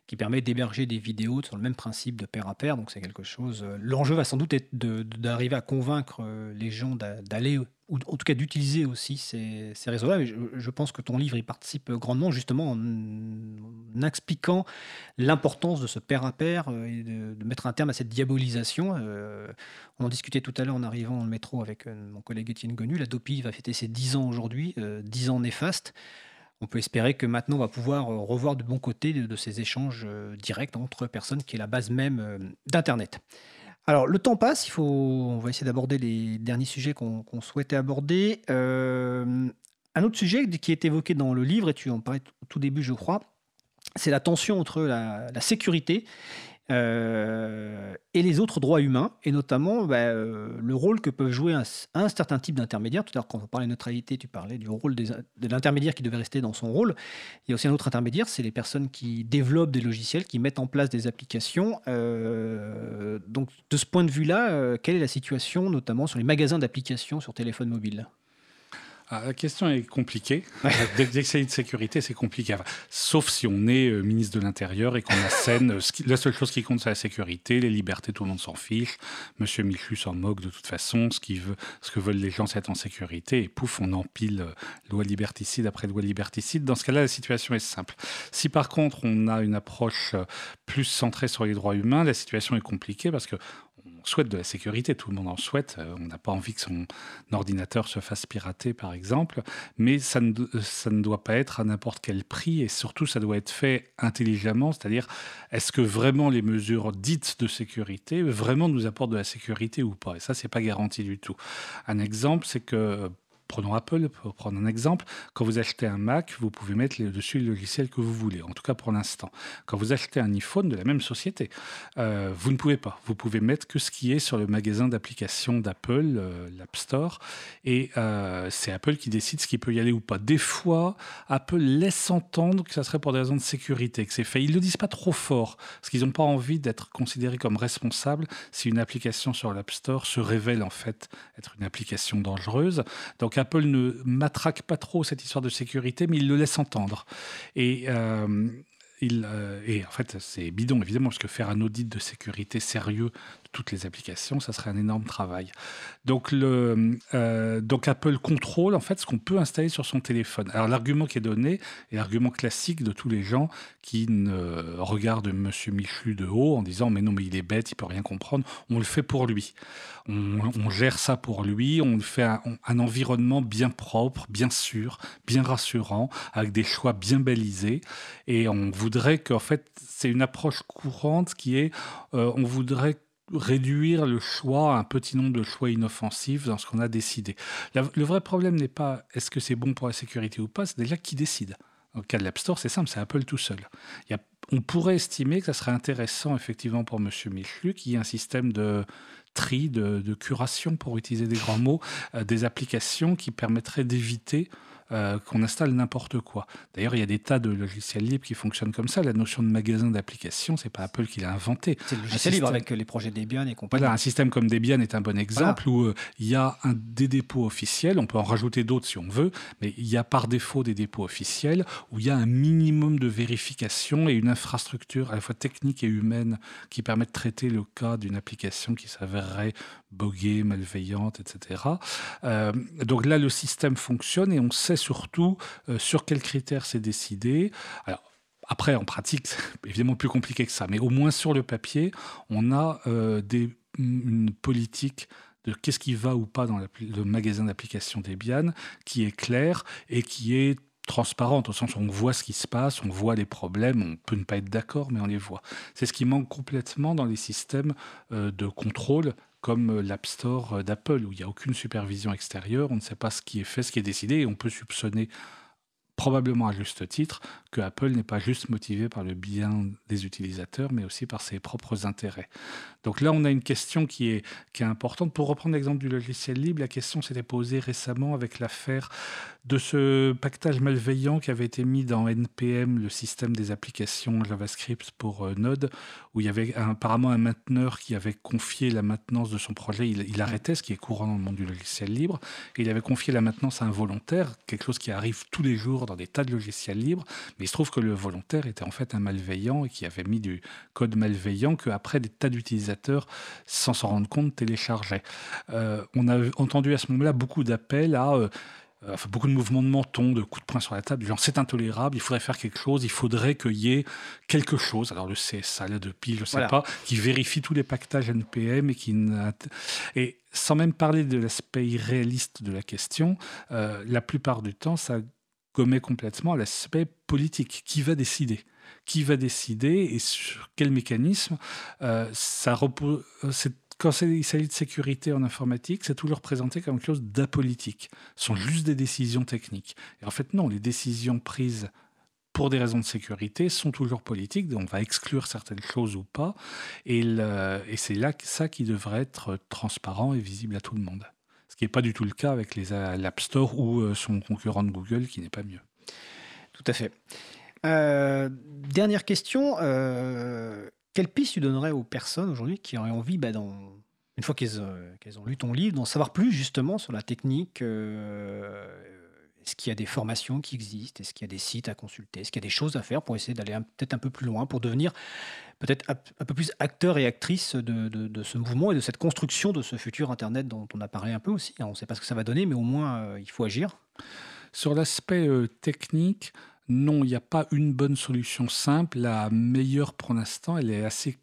C: qui permet d'héberger des vidéos sur le même principe de pair à pair. Donc c'est quelque chose. Euh, l'enjeu va sans doute être d'arriver à convaincre euh, les gens d'aller ou en tout cas d'utiliser aussi ces, réseaux-là. Je, je, pense que ton livre y participe grandement justement en, expliquant l'importance de ce pair à pair euh, et de, mettre un terme à cette diabolisation. on en discutait tout à l'heure en arrivant dans le métro avec mon collègue Étienne Gonu. La DOPI va fêter ses 10 ans aujourd'hui, 10 ans néfastes on peut espérer que maintenant on va pouvoir euh, revoir de bon côté de, ces échanges euh, directs entre personnes qui est la base même euh, d'Internet. Alors le temps passe, il faut, on va essayer d'aborder les derniers sujets qu'on souhaitait aborder. un autre sujet qui est évoqué dans le livre, et tu en parlais au tout début je crois, c'est la tension entre la sécurité euh, et les autres droits humains, et notamment bah, euh, le rôle que peuvent jouer un, certain type d'intermédiaire. Tout à l'heure, quand on parlait de neutralité, tu parlais du rôle de l'intermédiaire qui devait rester dans son rôle. Il y a aussi un autre intermédiaire, c'est les personnes qui développent des logiciels, qui mettent en place des applications. Euh, donc, de ce point de vue-là, quelle est la situation, notamment sur les magasins d'applications sur téléphone mobile?
D: Ah, la question est compliquée. S'agit de sécurité, c'est compliqué. sauf si on est euh, ministre de l'Intérieur et qu'on assène. Euh, la seule chose qui compte, c'est la sécurité. Les libertés, tout le monde s'en fiche. Monsieur Michu s'en moque de toute façon. Ce, veut, ce que veulent les gens, c'est être en sécurité. Et pouf, on empile euh, loi liberticide après loi liberticide. Dans ce cas-là, la situation est simple. Si par contre, on a une approche plus centrée sur les droits humains, la situation est compliquée parce que souhaite de la sécurité, tout le monde en souhaite. Euh, on n'a pas envie que son ordinateur se fasse pirater, par exemple, mais ça ne, ça ne doit pas être à n'importe quel prix et surtout, ça doit être fait intelligemment, c'est-à-dire, est-ce que vraiment les mesures dites de sécurité vraiment nous apportent de la sécurité ou pas? Et ça, c'est pas garanti du tout. Un exemple, c'est que Prenons Apple pour prendre un exemple. Quand vous achetez un Mac, vous pouvez mettre dessus le logiciel que vous voulez, en tout cas pour l'instant. Quand vous achetez un iPhone de la même société, euh, vous ne pouvez pas. Vous pouvez mettre que ce qui est sur le magasin d'applications d'Apple, euh, l'App Store, et euh, c'est Apple qui décide ce qui peut y aller ou pas. Des fois, Apple laisse entendre que ça serait pour des raisons de sécurité, que c'est fait. Ils ne le disent pas trop fort, parce qu'ils n'ont pas envie d'être considérés comme responsables si une application sur l'App Store se révèle en fait être une application dangereuse. Donc Apple ne matraque pas trop cette histoire de sécurité, mais il le laisse entendre. Et euh, il, euh, et en fait, c'est bidon, évidemment, parce que faire un audit de sécurité sérieux toutes les applications, ça serait un énorme travail. Donc, le, euh, donc Apple contrôle en fait ce qu'on peut installer sur son téléphone. Alors l'argument qui est donné est l'argument classique de tous les gens qui ne regardent Monsieur Michu de haut en disant mais non mais il est bête, il peut rien comprendre. On le fait pour lui. On, gère ça pour lui. On fait un, environnement bien propre, bien sûr, bien rassurant, avec des choix bien balisés. Et on voudrait qu'en fait c'est une approche courante qui est euh, on voudrait réduire le choix à un petit nombre de choix inoffensifs dans ce qu'on a décidé. le vrai problème n'est pas est-ce que c'est bon pour la sécurité ou pas, c'est déjà qui décide. Au cas de l'App Store, c'est simple, c'est Apple tout seul. On pourrait estimer que ça serait intéressant effectivement pour M. Michelu qu'il y ait un système de tri, de, curation, pour utiliser des grands mots, euh, des applications qui permettraient d'éviter euh, qu'on installe n'importe quoi. D'ailleurs, il y a des tas de logiciels libres qui fonctionnent comme ça. La notion de magasin d'applications, c'est pas Apple qui l'a inventé.
C: C'est le logiciel libre avec les projets Debian et compagnie.
D: Voilà, un système comme Debian est un bon exemple où euh, il y a un, des dépôts officiels. On peut en rajouter d'autres si on veut, mais il y a par défaut des dépôts officiels où il y a un minimum de vérification et une infrastructure à la fois technique et humaine qui permet de traiter le cas d'une application qui s'avérerait boguée, malveillante, etc. Euh, donc là, le système fonctionne et on sait surtout euh, sur quels critères c'est décidé. Après, en pratique, c'est évidemment plus compliqué que ça, mais au moins sur le papier, on a euh, des, une politique de qu'est-ce qui va ou pas dans le magasin d'application Debian qui est claire et qui est transparente, au sens où on voit ce qui se passe, on voit les problèmes, on peut ne pas être d'accord, mais on les voit. C'est ce qui manque complètement dans les systèmes de contrôle comme euh, l'App Store euh, d'Apple, où il n'y a aucune supervision extérieure, on ne sait pas ce qui est fait, ce qui est décidé, et on peut soupçonner probablement à juste titre, que Apple n'est pas juste motivé par le bien des utilisateurs, mais aussi par ses propres intérêts. Donc là, on a une question qui est, qui est importante. Pour reprendre l'exemple du logiciel libre, la question s'était posée récemment avec l'affaire de ce pactage malveillant qui avait été mis dans NPM, le système des applications JavaScript pour euh, Node, où il y avait apparemment un mainteneur qui avait confié la maintenance de son projet. Il, arrêtait, ce qui est courant dans le monde du logiciel libre, et il avait confié la maintenance à un volontaire, quelque chose qui arrive tous les jours dans des tas de logiciels libres. Mais il se trouve que le volontaire était en fait un malveillant et qui avait mis du code malveillant que après des tas d'utilisateurs, sans s'en rendre compte, téléchargeaient. Euh, on a entendu à ce moment-là beaucoup d'appels à euh, euh, beaucoup de mouvements de menton, de coups de poing sur la table, genre c'est intolérable, il faudrait faire quelque chose, il faudrait qu'il y ait quelque chose, alors le CSA, là depuis, je ne sais pas, qui vérifie tous les pactages NPM et qui... Et sans même parler de l'aspect réaliste de la question, euh, la plupart du temps, ça gommait complètement l'aspect politique. Qui va décider? Qui va décider et sur quel mécanisme? Euh, ça quand il s'agit de sécurité en informatique, c'est toujours présenté comme quelque chose d'apolitique. Ce sont juste des décisions techniques. Et en fait, non, les décisions prises pour des raisons de sécurité sont toujours politiques. Donc on va exclure certaines choses ou pas. Et, et c'est là ça qui devrait être transparent et visible à tout le monde. Qui n'est pas du tout le cas avec les l'App Store ou euh, son concurrent de Google qui n'est pas mieux.
C: Tout à fait. Euh, dernière question. Euh, quelle piste tu donnerais aux personnes aujourd'hui qui auraient envie, bah, une fois qu'elles ont lu ton livre, d'en savoir plus justement sur la technique Est-ce qu'il y a des formations qui existent? Est-ce qu'il y a des sites à consulter? Est-ce qu'il y a des choses à faire pour essayer d'aller peut-être un peu plus loin, pour devenir peut-être un peu plus acteur et actrice de, ce mouvement et de cette construction de ce futur Internet dont on a parlé un peu aussi On ne sait pas ce que ça va donner, mais au moins euh, il faut agir.
D: Sur l'aspect technique, non, il n'y a pas une bonne solution simple. La meilleure pour l'instant, elle est assez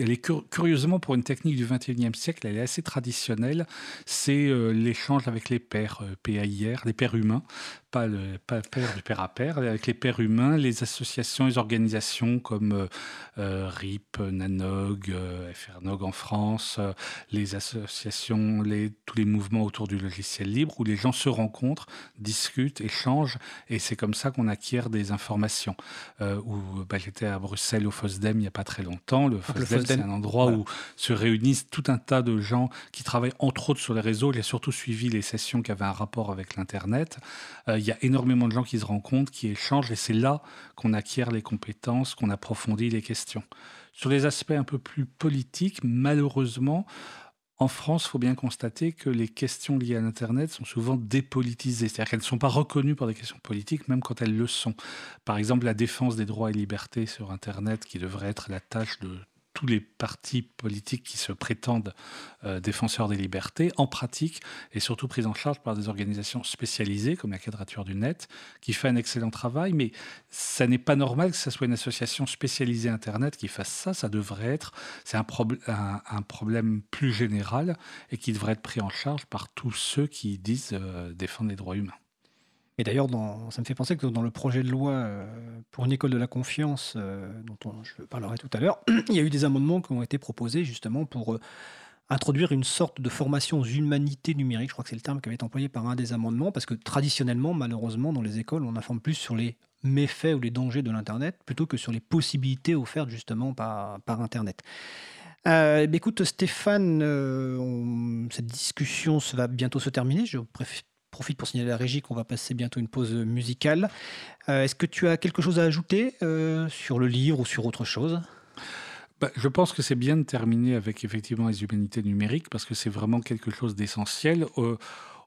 D: elle est curieusement pour une technique du 21e siècle, elle est assez traditionnelle. C'est euh, l'échange avec les euh, PAIR, les pairs humains, pas le, pas père du père à père, avec les pairs humains, les associations, les organisations comme euh, euh RIP, Nanog, euh, FRNOG en France, euh, les associations, les, tous les mouvements autour du logiciel libre, où les gens se rencontrent, discutent, échangent, et c'est comme ça qu'on acquiert des informations. où bah, J'étais à Bruxelles au FOSDEM il n'y a pas très longtemps. Le FOSDEM, c'est un endroit où se réunissent tout un tas de gens qui travaillent entre autres sur les réseaux. J'ai surtout suivi les sessions qui avaient un rapport avec l'Internet il y a énormément de gens qui se rencontrent, qui échangent, et c'est là qu'on acquiert les compétences, qu'on approfondit les questions. Sur les aspects un peu plus politiques, malheureusement, en France, il faut bien constater que les questions liées à l'Internet sont souvent dépolitisées, c'est-à-dire qu'elles ne sont pas reconnues pour des questions politiques, même quand elles le sont. Par exemple, la défense des droits et libertés sur Internet, qui devrait être la tâche de tous les partis politiques qui se prétendent euh, défenseurs des libertés, en pratique, et surtout pris en charge par des organisations spécialisées comme la Quadrature du Net, qui fait un excellent travail, mais ça n'est pas normal que ce soit une association spécialisée Internet qui fasse ça, ça devrait être, c'est un, un, problème plus général et qui devrait être pris en charge par tous ceux qui disent euh, défendre les droits humains.
C: Et d'ailleurs, ça me fait penser que dans le projet de loi euh, pour une école de la confiance, dont je parlerai tout à l'heure, il y a eu des amendements qui ont été proposés justement pour introduire une sorte de formation aux humanités numériques, je crois que c'est le terme qui avait été employé par un des amendements, parce que traditionnellement, malheureusement, dans les écoles, on informe plus sur les méfaits ou les dangers de l'Internet plutôt que sur les possibilités offertes justement par, Internet. Euh, écoute Stéphane, euh, cette discussion va bientôt se terminer. Je profite pour signaler à la régie qu'on va passer bientôt une pause musicale. Euh, est-ce que tu as quelque chose à ajouter sur le livre ou sur autre chose?
D: Bah, je pense que c'est bien de terminer avec effectivement les humanités numériques parce que c'est vraiment quelque chose d'essentiel.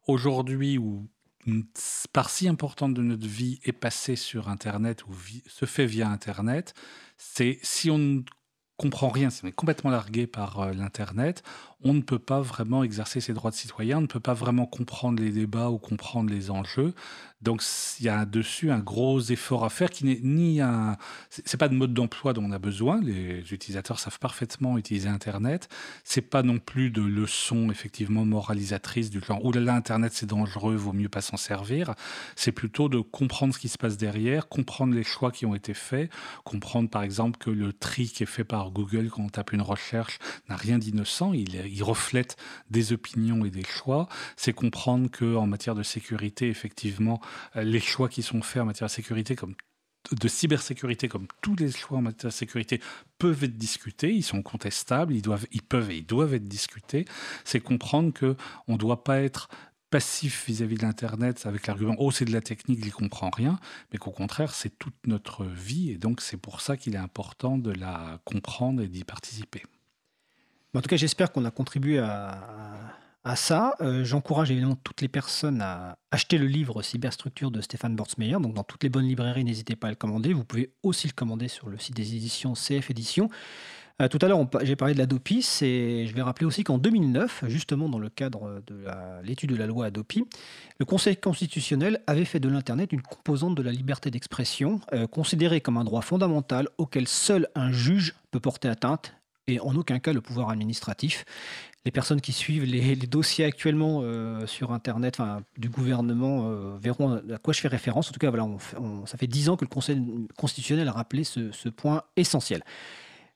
D: Aujourd'hui, où une partie importante de notre vie est passée sur Internet ou se fait via Internet, c'est si on ne comprend rien, si on est complètement largué par euh, l'Internet, on ne peut pas vraiment exercer ses droits de citoyen, on ne peut pas vraiment comprendre les débats ou comprendre les enjeux. Donc il y a dessus un gros effort à faire qui n'est ni un, c'est pas de mode d'emploi dont on a besoin. Les utilisateurs savent parfaitement utiliser Internet. C'est pas non plus de leçons effectivement moralisatrices du genre oh là là Internet c'est dangereux, vaut mieux pas s'en servir. C'est plutôt de comprendre ce qui se passe derrière, comprendre les choix qui ont été faits, comprendre par exemple que le tri qui est fait par Google quand on tape une recherche n'a rien d'innocent. Il, il reflète des opinions et des choix. C'est comprendre que en matière de sécurité effectivement euh, les choix qui sont faits en matière de sécurité, comme de cybersécurité, comme tous les choix en matière de sécurité, peuvent être discutés, ils sont contestables, ils, doivent, ils peuvent et ils doivent être discutés. C'est comprendre qu'on ne doit pas être passif vis-à-vis de l'Internet avec l'argument oh c'est de la technique, il comprend rien, mais qu'au contraire c'est toute notre vie et donc c'est pour ça qu'il est important de la comprendre et d'y participer.
C: En tout cas j'espère qu'on a contribué à, ça. Euh, j'encourage évidemment toutes les personnes à acheter le livre Cyberstructure de Stéphane Bortsmeyer. Donc, dans toutes les bonnes librairies, n'hésitez pas à le commander. Vous pouvez aussi le commander sur le site des éditions CF Éditions. Euh, tout à l'heure, j'ai parlé de l'Adopi, et je vais rappeler aussi qu'en 2009, justement dans le cadre de l'étude de la loi Adopi, le Conseil constitutionnel avait fait de l'Internet une composante de la liberté d'expression, euh, considérée comme un droit fondamental auquel seul un juge peut porter atteinte et en aucun cas le pouvoir administratif les personnes qui suivent les, dossiers actuellement euh, sur Internet du gouvernement euh, verront à quoi je fais référence. En tout cas, voilà, ça fait dix ans que le Conseil constitutionnel a rappelé ce, point essentiel.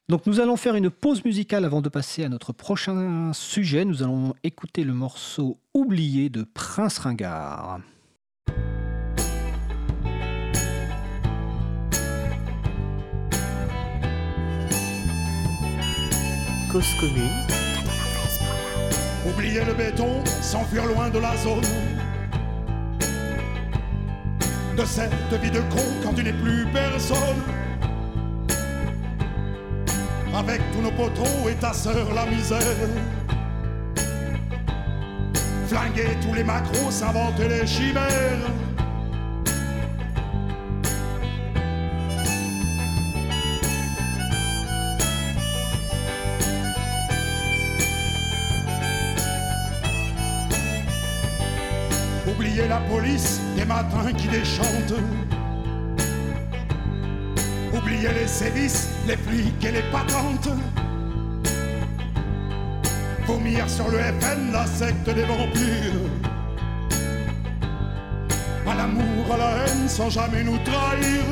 C: Donc nous allons faire une pause musicale avant de passer à notre prochain sujet. Nous allons écouter le morceau Oublié de Prince Ringard.
A: Cause commune
E: Oublier le béton, s'enfuir loin de la zone. De cette vie de con quand tu n'es plus personne. Avec tous nos poteaux et ta sœur la misère. Flinguer tous les macros, s'inventer les chimères. La police des matins qui déchantent. Oubliez les sévices, les flics et les patentes. Vomir sur le FN, la secte des vampires. À l'amour, à la haine, sans jamais nous trahir.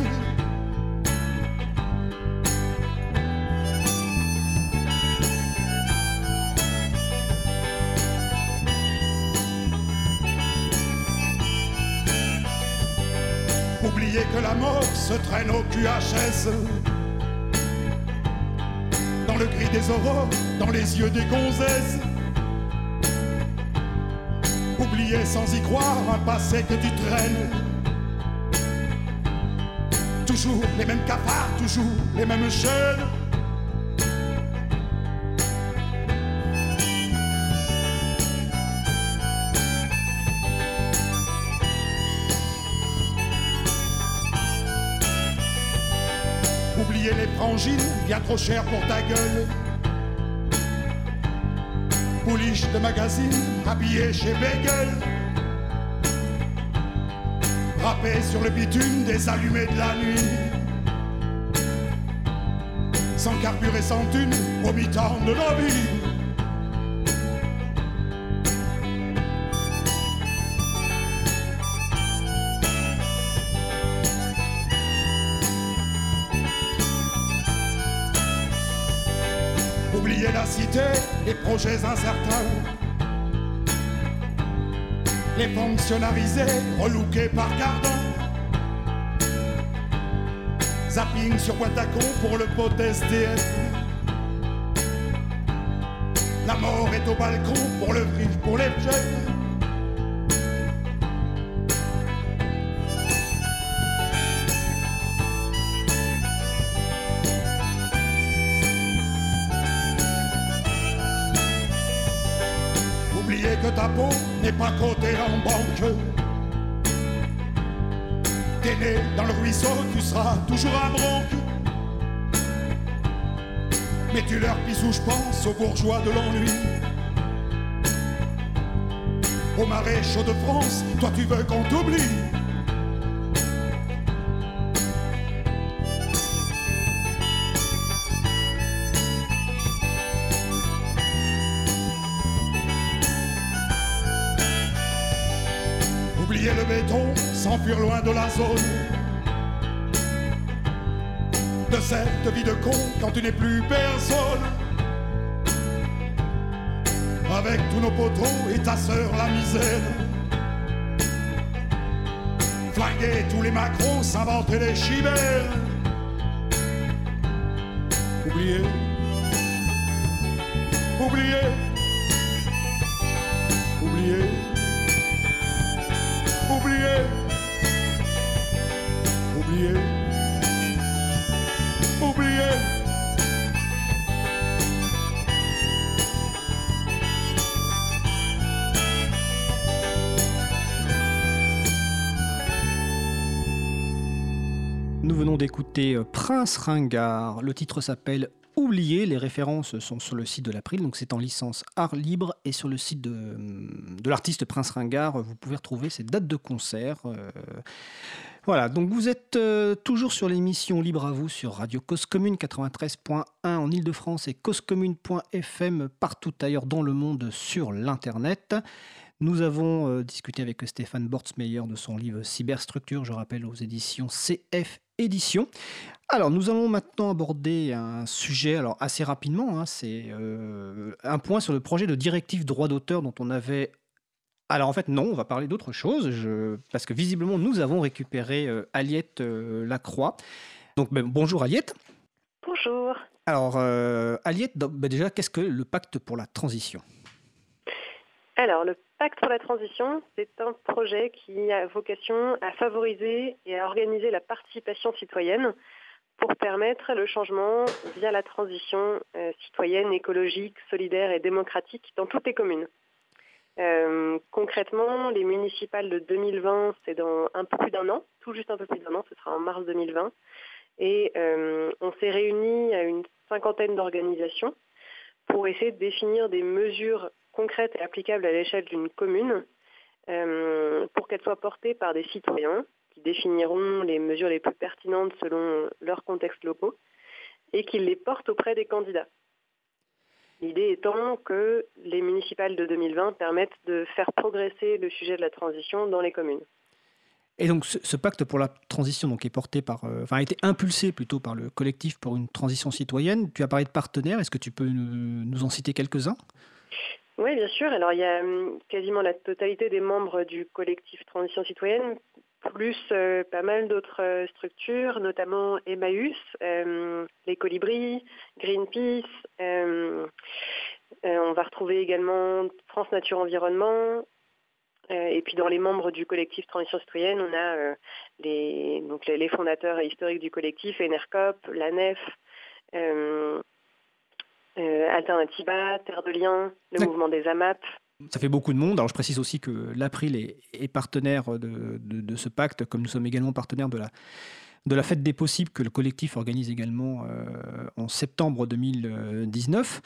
E: Que la mort se traîne au QHS. Dans le cri des aurores, dans les yeux des gonzesses. Oublier sans y croire un passé que tu traînes. Toujours les mêmes cafards, toujours les mêmes chaînes. Bien trop cher pour ta gueule. Pouliche de magazine, habillé chez Bagel. Râpé sur le bitume des allumés de la nuit. Sans carburant et sans thune, au mi-temps de nos vies. Les projets incertains. Les fonctionnalisés, relookés par Gardin. Zapping sur boîte à con pour le pot SDF. La mort est au balcon pour le fric, pour les jeunes. Dans le ruisseau, tu seras toujours à bronque. Mais tu leur pises où je pense aux bourgeois de l'ennui. Au marais chaud de France, toi tu veux qu'on t'oublie. S'enfuir loin de la zone de cette vie de con quand tu n'es plus personne. Avec tous nos poteaux et ta sœur la misère. Flinguer tous les macros, s'inventer les chimères.
C: Euh, Prince Ringard. Le titre s'appelle Oublier. Les références sont sur le site de l'April, donc c'est en licence art libre. Et sur le site de, de l'artiste Prince Ringard, vous pouvez retrouver ses dates de concert. Euh, voilà, donc vous êtes euh, toujours sur l'émission Libre à vous sur Radio Cause Commune 93.1 en Ile-de-France et causecommune.fm partout ailleurs dans le monde sur l'Internet. Nous avons discuté avec Stéphane Bortsmeyer de son livre Cyberstructure, je rappelle aux éditions CF Alors, nous allons maintenant aborder un sujet, alors assez rapidement, hein, c'est euh, un point sur le projet de directive droit d'auteur dont on avait alors en fait non, on va parler d'autre chose, je... parce que visiblement nous avons récupéré euh, Aliette euh, Lacroix. Donc ben, bonjour Aliette.
F: Bonjour.
C: Alors euh, Aliette, ben, déjà qu'est-ce que le pacte pour la transition?
F: Alors le pacte pour la transition, c'est un projet qui a vocation à favoriser et à organiser la participation citoyenne pour permettre le changement via la transition euh, citoyenne, écologique, solidaire et démocratique dans toutes les communes. Euh, concrètement, les municipales de 2020, c'est dans un peu plus d'un an, tout juste un peu plus d'un an, ce sera en mars 2020. Et euh, on s'est réunis à une cinquantaine d'organisations pour essayer de définir des mesures concrètes et applicables à l'échelle d'une commune euh, pour qu'elles soient portées par des citoyens qui définiront les mesures les plus pertinentes selon leurs contextes locaux et qui les portent auprès des candidats. L'idée étant que les municipales de 2020 permettent de faire progresser le sujet de la transition dans les communes.
C: Et donc ce, pacte pour la transition est porté par, euh, enfin a été impulsé plutôt par le collectif pour une transition citoyenne. Tu as parlé de partenaires, est-ce que tu peux nous en citer quelques-uns?
F: Oui, bien sûr. Alors il y a hum, quasiment la totalité des membres du collectif Transition citoyenne, plus euh, pas mal d'autres euh, structures, notamment Emmaüs, euh, les Colibris, Greenpeace. euh, euh, on va retrouver également France Nature Environnement. Et puis dans les membres du collectif Transition citoyenne, on a les, donc les fondateurs historiques du collectif, Enercop, la NEF, euh, Alternativa, Terre de Liens, le mouvement des AMAP.
C: Ça fait beaucoup de monde. Alors je précise aussi que l'April est, est partenaire de, de- de ce pacte, comme nous sommes également partenaires de la, de la Fête des Possibles que le collectif organise également euh, en septembre 2019.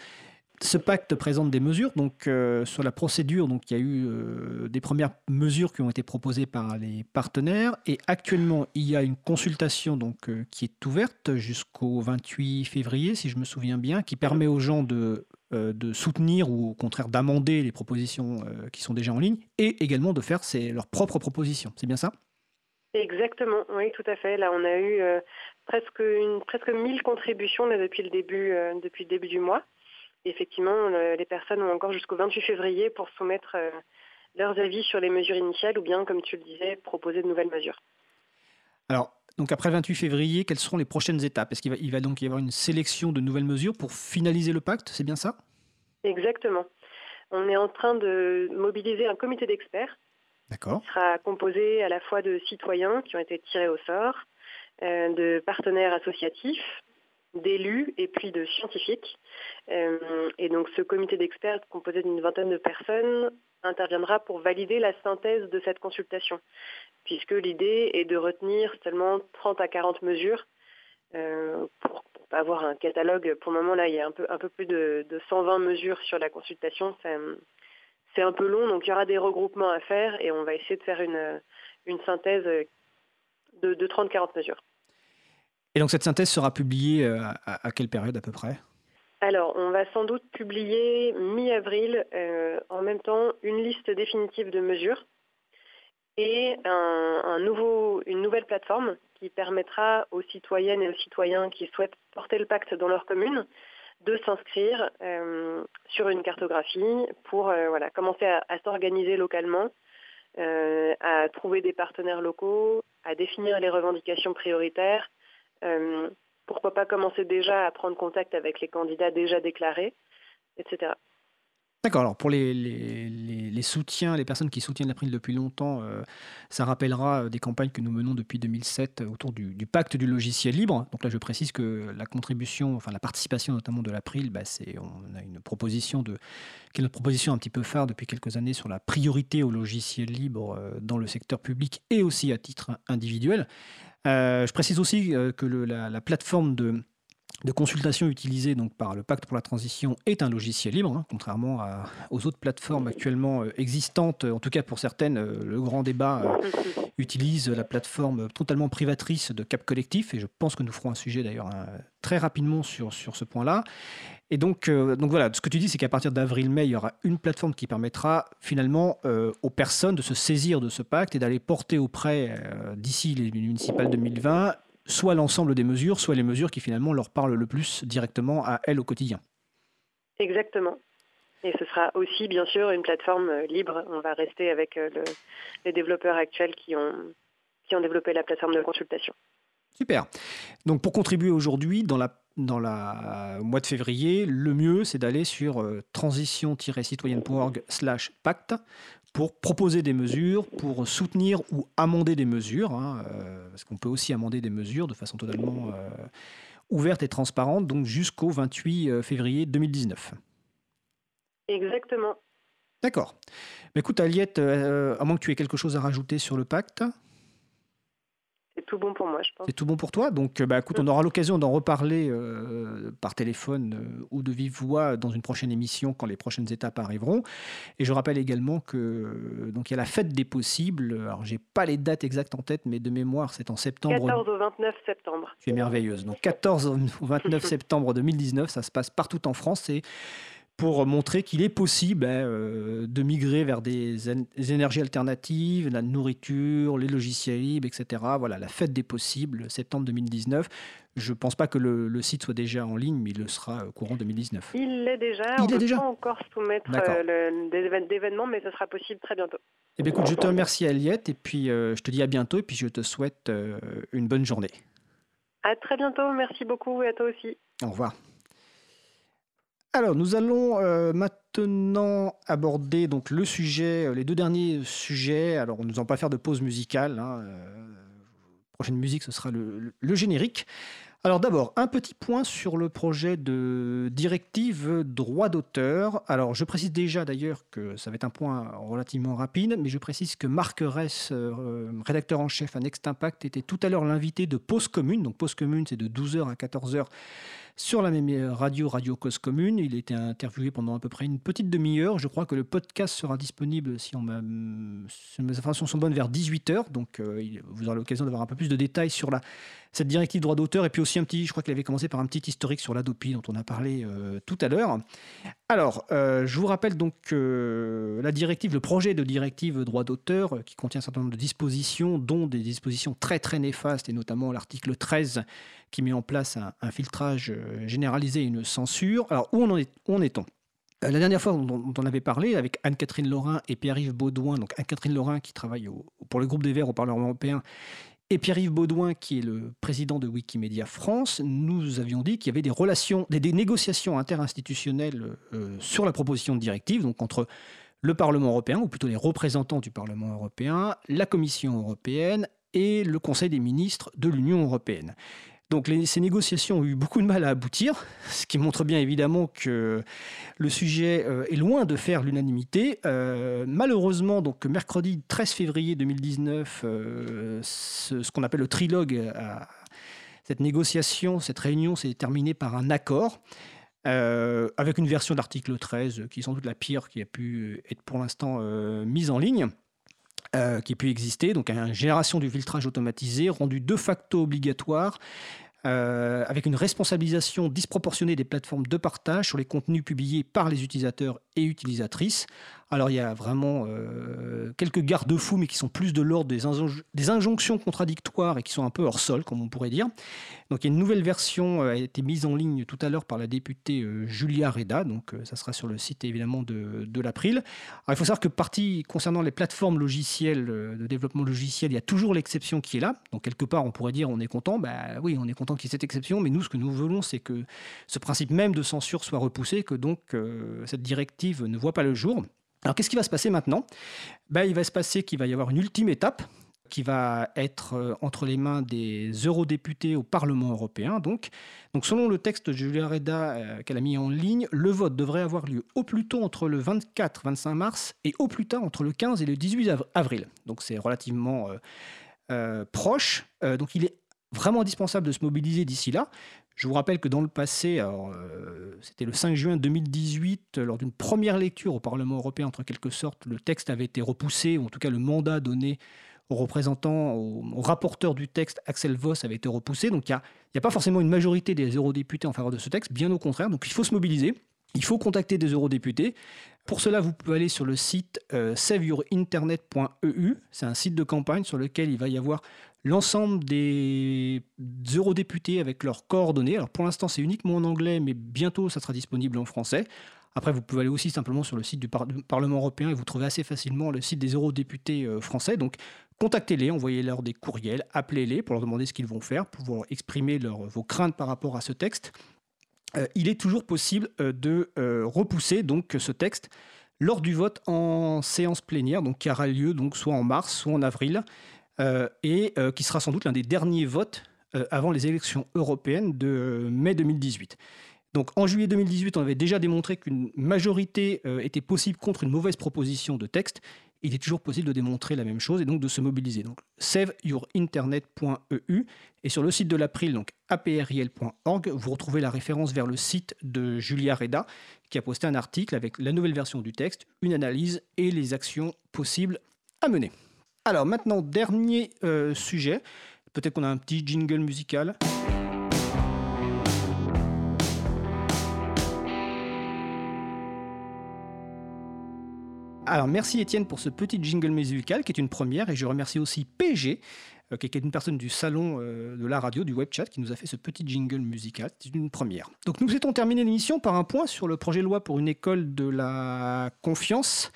C: Ce pacte présente des mesures. Donc euh, sur la procédure, donc il y a eu euh, des premières mesures qui ont été proposées par les partenaires et actuellement il y a une consultation donc euh, qui est ouverte jusqu'au 28 février, si je me souviens bien, qui permet aux gens de de soutenir ou au contraire d'amender les propositions qui sont déjà en ligne et également de faire leurs propres propositions. C'est bien ça?
F: Exactement, oui, tout à fait. Là, on a eu presque une, presque 1000 contributions là, depuis le début, depuis le début du mois. Effectivement, les personnes ont encore jusqu'au 28 février pour soumettre leurs avis sur les mesures initiales ou bien, comme tu le disais, proposer de nouvelles mesures.
C: Alors, donc après le 28 février, quelles seront les prochaines étapes? Est-ce qu'il va, il va donc y avoir une sélection de nouvelles mesures pour finaliser le pacte C'est bien ça?
F: Exactement. On est en train de mobiliser un comité d'experts.
C: D'accord.
F: Qui sera composé à la fois de citoyens qui ont été tirés au sort, euh, de partenaires associatifs, d'élus et puis de scientifiques. Euh, et donc ce comité d'experts composé d'une vingtaine de personnes interviendra pour valider la synthèse de cette consultation, puisque l'idée est de retenir seulement 30 à 40 mesures euh, pour, pas avoir un catalogue. Pour le moment, là, il y a un peu, un peu plus de, 120 mesures sur la consultation. C'est un peu long, donc il y aura des regroupements à faire et on va essayer de faire une, une synthèse de 30-40 mesures.
C: Et donc cette synthèse sera publiée euh, à, quelle période à peu près?
F: Alors, on va sans doute publier mi-avril euh, en même temps une liste définitive de mesures et un, nouveau, une nouvelle plateforme qui permettra aux citoyennes et aux citoyens qui souhaitent porter le pacte dans leur commune de s'inscrire euh, sur une cartographie pour voilà, commencer à, s'organiser localement, à trouver des partenaires locaux, à définir les revendications prioritaires, pourquoi pas commencer déjà à prendre contact avec les candidats déjà déclarés, etc.
C: D'accord, alors pour les, soutiens, les personnes qui soutiennent la l'April depuis longtemps, euh, ça rappellera euh, des campagnes que nous menons depuis 2007 autour du, pacte du logiciel libre. Donc là, je précise que la contribution, enfin la participation notamment de l'April, bah, c'est, on a une proposition de, qui est notre proposition un petit peu phare depuis quelques années sur la priorité au logiciel libre dans le secteur public et aussi à titre individuel. Euh, je précise aussi euh, que la, plateforme de, consultation utilisée donc, par le Pacte pour la transition est un logiciel libre, hein, contrairement aux autres plateformes actuellement euh, existantes. En tout cas, pour certaines, le grand débat utilise la plateforme totalement privatrice de Cap Collectif, et je pense que nous ferons un sujet d'ailleurs très rapidement sur, sur ce point-là. Et donc, euh, donc voilà, ce que tu dis, c'est qu'à partir d'avril-mai, il y aura une plateforme qui permettra finalement euh, aux personnes de se saisir de ce pacte et d'aller porter auprès, euh, d'ici les municipales 2020, soit l'ensemble des mesures, soit les mesures qui finalement leur parlent le plus directement à elles au quotidien.
F: Exactement. Et ce sera aussi, bien sûr, une plateforme libre. On va rester avec les développeurs actuels qui ont, qui ont développé la plateforme de consultation.
C: Super. Donc pour contribuer aujourd'hui, dans la dans la mois de février, le mieux, c'est d'aller sur euh, transition-citoyenne.org slash pacte pour proposer des mesures, pour soutenir ou amender des mesures, hein, euh, parce qu'on peut aussi amender des mesures de façon totalement euh, ouverte et transparente, donc jusqu'au 28 février 2019.
F: Exactement.
C: D'accord. écoute, Aliette, à moins que tu aies quelque chose à rajouter sur le pacte
F: tout bon pour moi, je pense.
C: C'est tout bon pour toi. Donc, bah, écoute, on aura l'occasion d'en reparler euh, par téléphone euh, ou de vive voix dans une prochaine émission quand les prochaines étapes arriveront. Et je rappelle également que euh, donc il y a la fête des possibles. Alors, j'ai pas les dates exactes en tête, mais de mémoire, c'est en septembre.
F: 14 au 29 septembre.
C: Tu es merveilleuse. Donc, 14 au 29 septembre 2019, ça se passe partout en France et pour montrer qu'il est possible hein, euh, de migrer vers des, énergies alternatives, la nourriture, les logiciels libres, etc. Voilà, la fête des possibles, septembre 2019. Je ne pense pas que le, site soit déjà en ligne, mais il le sera au courant 2019.
F: Il l'est déjà. Il On ne peut pas encore soumettre euh, des événements, mais ce sera possible très bientôt.
C: Eh bien, écoute, je te remercie, Aliette, et puis euh, je te dis à bientôt, et puis je te souhaite une bonne journée.
F: À très bientôt, merci beaucoup, et à toi aussi.
C: Au revoir. Alors, nous allons euh, maintenant aborder donc le sujet, euh, les deux derniers sujets. Alors, nous n'allons pas faire de pause musicale. Hein, euh, prochaine musique, ce sera le, générique. Alors d'abord, un petit point sur le projet de directive droit d'auteur. Alors je précise déjà d'ailleurs que ça va être un point relativement rapide, mais je précise que Marc Ress, rédacteur en chef à Next Impact, était tout à l'heure l'invité de Pause Commune. Donc Pause Commune, c'est de 12h à 14h sur la même radio, Radio Cause Commune. Il été interviewé pendant à peu près une petite demi-heure. Je crois que le podcast sera disponible, si, on mes informations sont bonnes, vers 18h. Donc euh, vous aurez l'occasion d'avoir un peu plus de détails sur la, cette directive droit d'auteur. Et puis aussi un petit, je crois qu'il avait commencé par un petit historique sur l'Adopi dont on a parlé euh, tout à l'heure. Alors, euh, je vous rappelle donc la directive, le projet de directive droit d'auteur, qui contient un certain nombre de dispositions, dont des dispositions très très néfastes, et notamment l'article 13 qui met en place un, filtrage généraliser une censure. Alors, où en est, on est-on? La dernière fois, on, on avait parlé avec Anne-Catherine Laurin et Pierre-Yves Baudouin. Donc, Anne-Catherine Laurin qui travaille pour le groupe des Verts au Parlement européen et Pierre-Yves Baudouin, qui est le président de Wikimedia France, nous avions dit qu'il y avait des relations, des, négociations interinstitutionnelles sur la proposition de directive, donc entre le Parlement européen, ou plutôt les représentants du Parlement européen, la Commission européenne et le Conseil des ministres de l'Union européenne. Donc ces négociations ont eu beaucoup de mal à aboutir, ce qui montre bien évidemment que le sujet euh, est loin de faire l'unanimité. Euh, malheureusement, donc mercredi 13 février 2019, euh, ce, qu'on appelle le trilogue, cette négociation, cette réunion s'est terminée par un accord. avec une version d'article 13 qui est sans doute la pire qui a pu être pour l'instant mise en ligne. Euh, qui pu exister, donc une génération du filtrage automatisé rendu de facto obligatoire euh, avec une responsabilisation disproportionnée des plateformes de partage sur les contenus publiés par les utilisateurs et utilisatrices. Alors il y a vraiment euh, quelques garde-fous, mais qui sont plus de l'ordre des, injonctions contradictoires et qui sont un peu hors sol, comme on pourrait dire. Donc il y a une nouvelle version euh, a été mise en ligne tout à l'heure par la députée Julia Reda, donc ça sera sur le site évidemment de, de l'April. il faut savoir que partie concernant les plateformes logicielles de développement logiciel, il y a toujours l'exception qui est là. Donc quelque part on pourrait dire on est content, bah oui on est content qu'il y ait cette exception, mais nous ce que nous voulons c'est que ce principe même de censure soit repoussé, que donc cette directive ne voit pas le jour. Alors qu'est-ce qui va se passer maintenant? Ben, Il va se passer qu'il va y avoir une ultime étape qui va être euh, entre les mains des eurodéputés au Parlement européen. Donc, donc selon le texte de Julia Reda euh, qu'elle a mis en ligne, le vote devrait avoir lieu au plus tôt entre le 24-25 mars et au plus tard entre le 15 et le 18 avril. Donc c'est relativement euh, proche. donc il est vraiment indispensable de se mobiliser d'ici là. Je vous rappelle que dans le passé, euh, c'était le 5 juin 2018, lors d'une première lecture au Parlement européen, en quelque sorte, le texte avait été repoussé, ou en tout cas le mandat donné aux représentants, au, rapporteur du texte, Axel Voss, avait été repoussé. Donc il n'y a, pas forcément une majorité des eurodéputés en faveur de ce texte, bien au contraire. Donc il faut se mobiliser, il faut contacter des eurodéputés. Pour cela, vous pouvez aller sur le site euh, saveyourinternet.eu. C'est un site de campagne sur lequel il va y avoir l'ensemble des eurodéputés avec leurs coordonnées. Alors pour l'instant, c'est uniquement en anglais, mais bientôt, ça sera disponible en français. Après, vous pouvez aller aussi simplement sur le site du, Parlement européen et vous trouvez assez facilement le site des eurodéputés euh, français. Donc, contactez-les, envoyez-leur des courriels, appelez-les pour leur demander ce qu'ils vont faire, pour pouvoir exprimer vos craintes par rapport à ce texte. Euh, il est toujours possible euh, de repousser donc ce texte lors du vote en séance plénière, donc qui aura lieu donc soit en mars, soit en avril. Euh, et euh, qui sera sans doute l'un des derniers votes euh, avant les élections européennes de mai 2018. Donc en juillet 2018, on avait déjà démontré qu'une majorité était possible contre une mauvaise proposition de texte. Il est toujours possible de démontrer la même chose et donc de se mobiliser. Donc saveyourinternet.eu et sur le site de l'April, donc april.org, vous retrouvez la référence vers le site de Julia Reda qui a posté un article avec la nouvelle version du texte, une analyse et les actions possibles à mener. Alors maintenant, dernier euh, sujet. Peut-être qu'on a un petit jingle musical. Alors merci Étienne pour ce petit jingle musical qui est une première et je remercie aussi PG euh, qui est une personne du salon euh, de la radio, du web chat, qui nous a fait ce petit jingle musical. C'est une première. Donc nous étions terminé l'émission par un point sur le projet de loi pour une école de la confiance.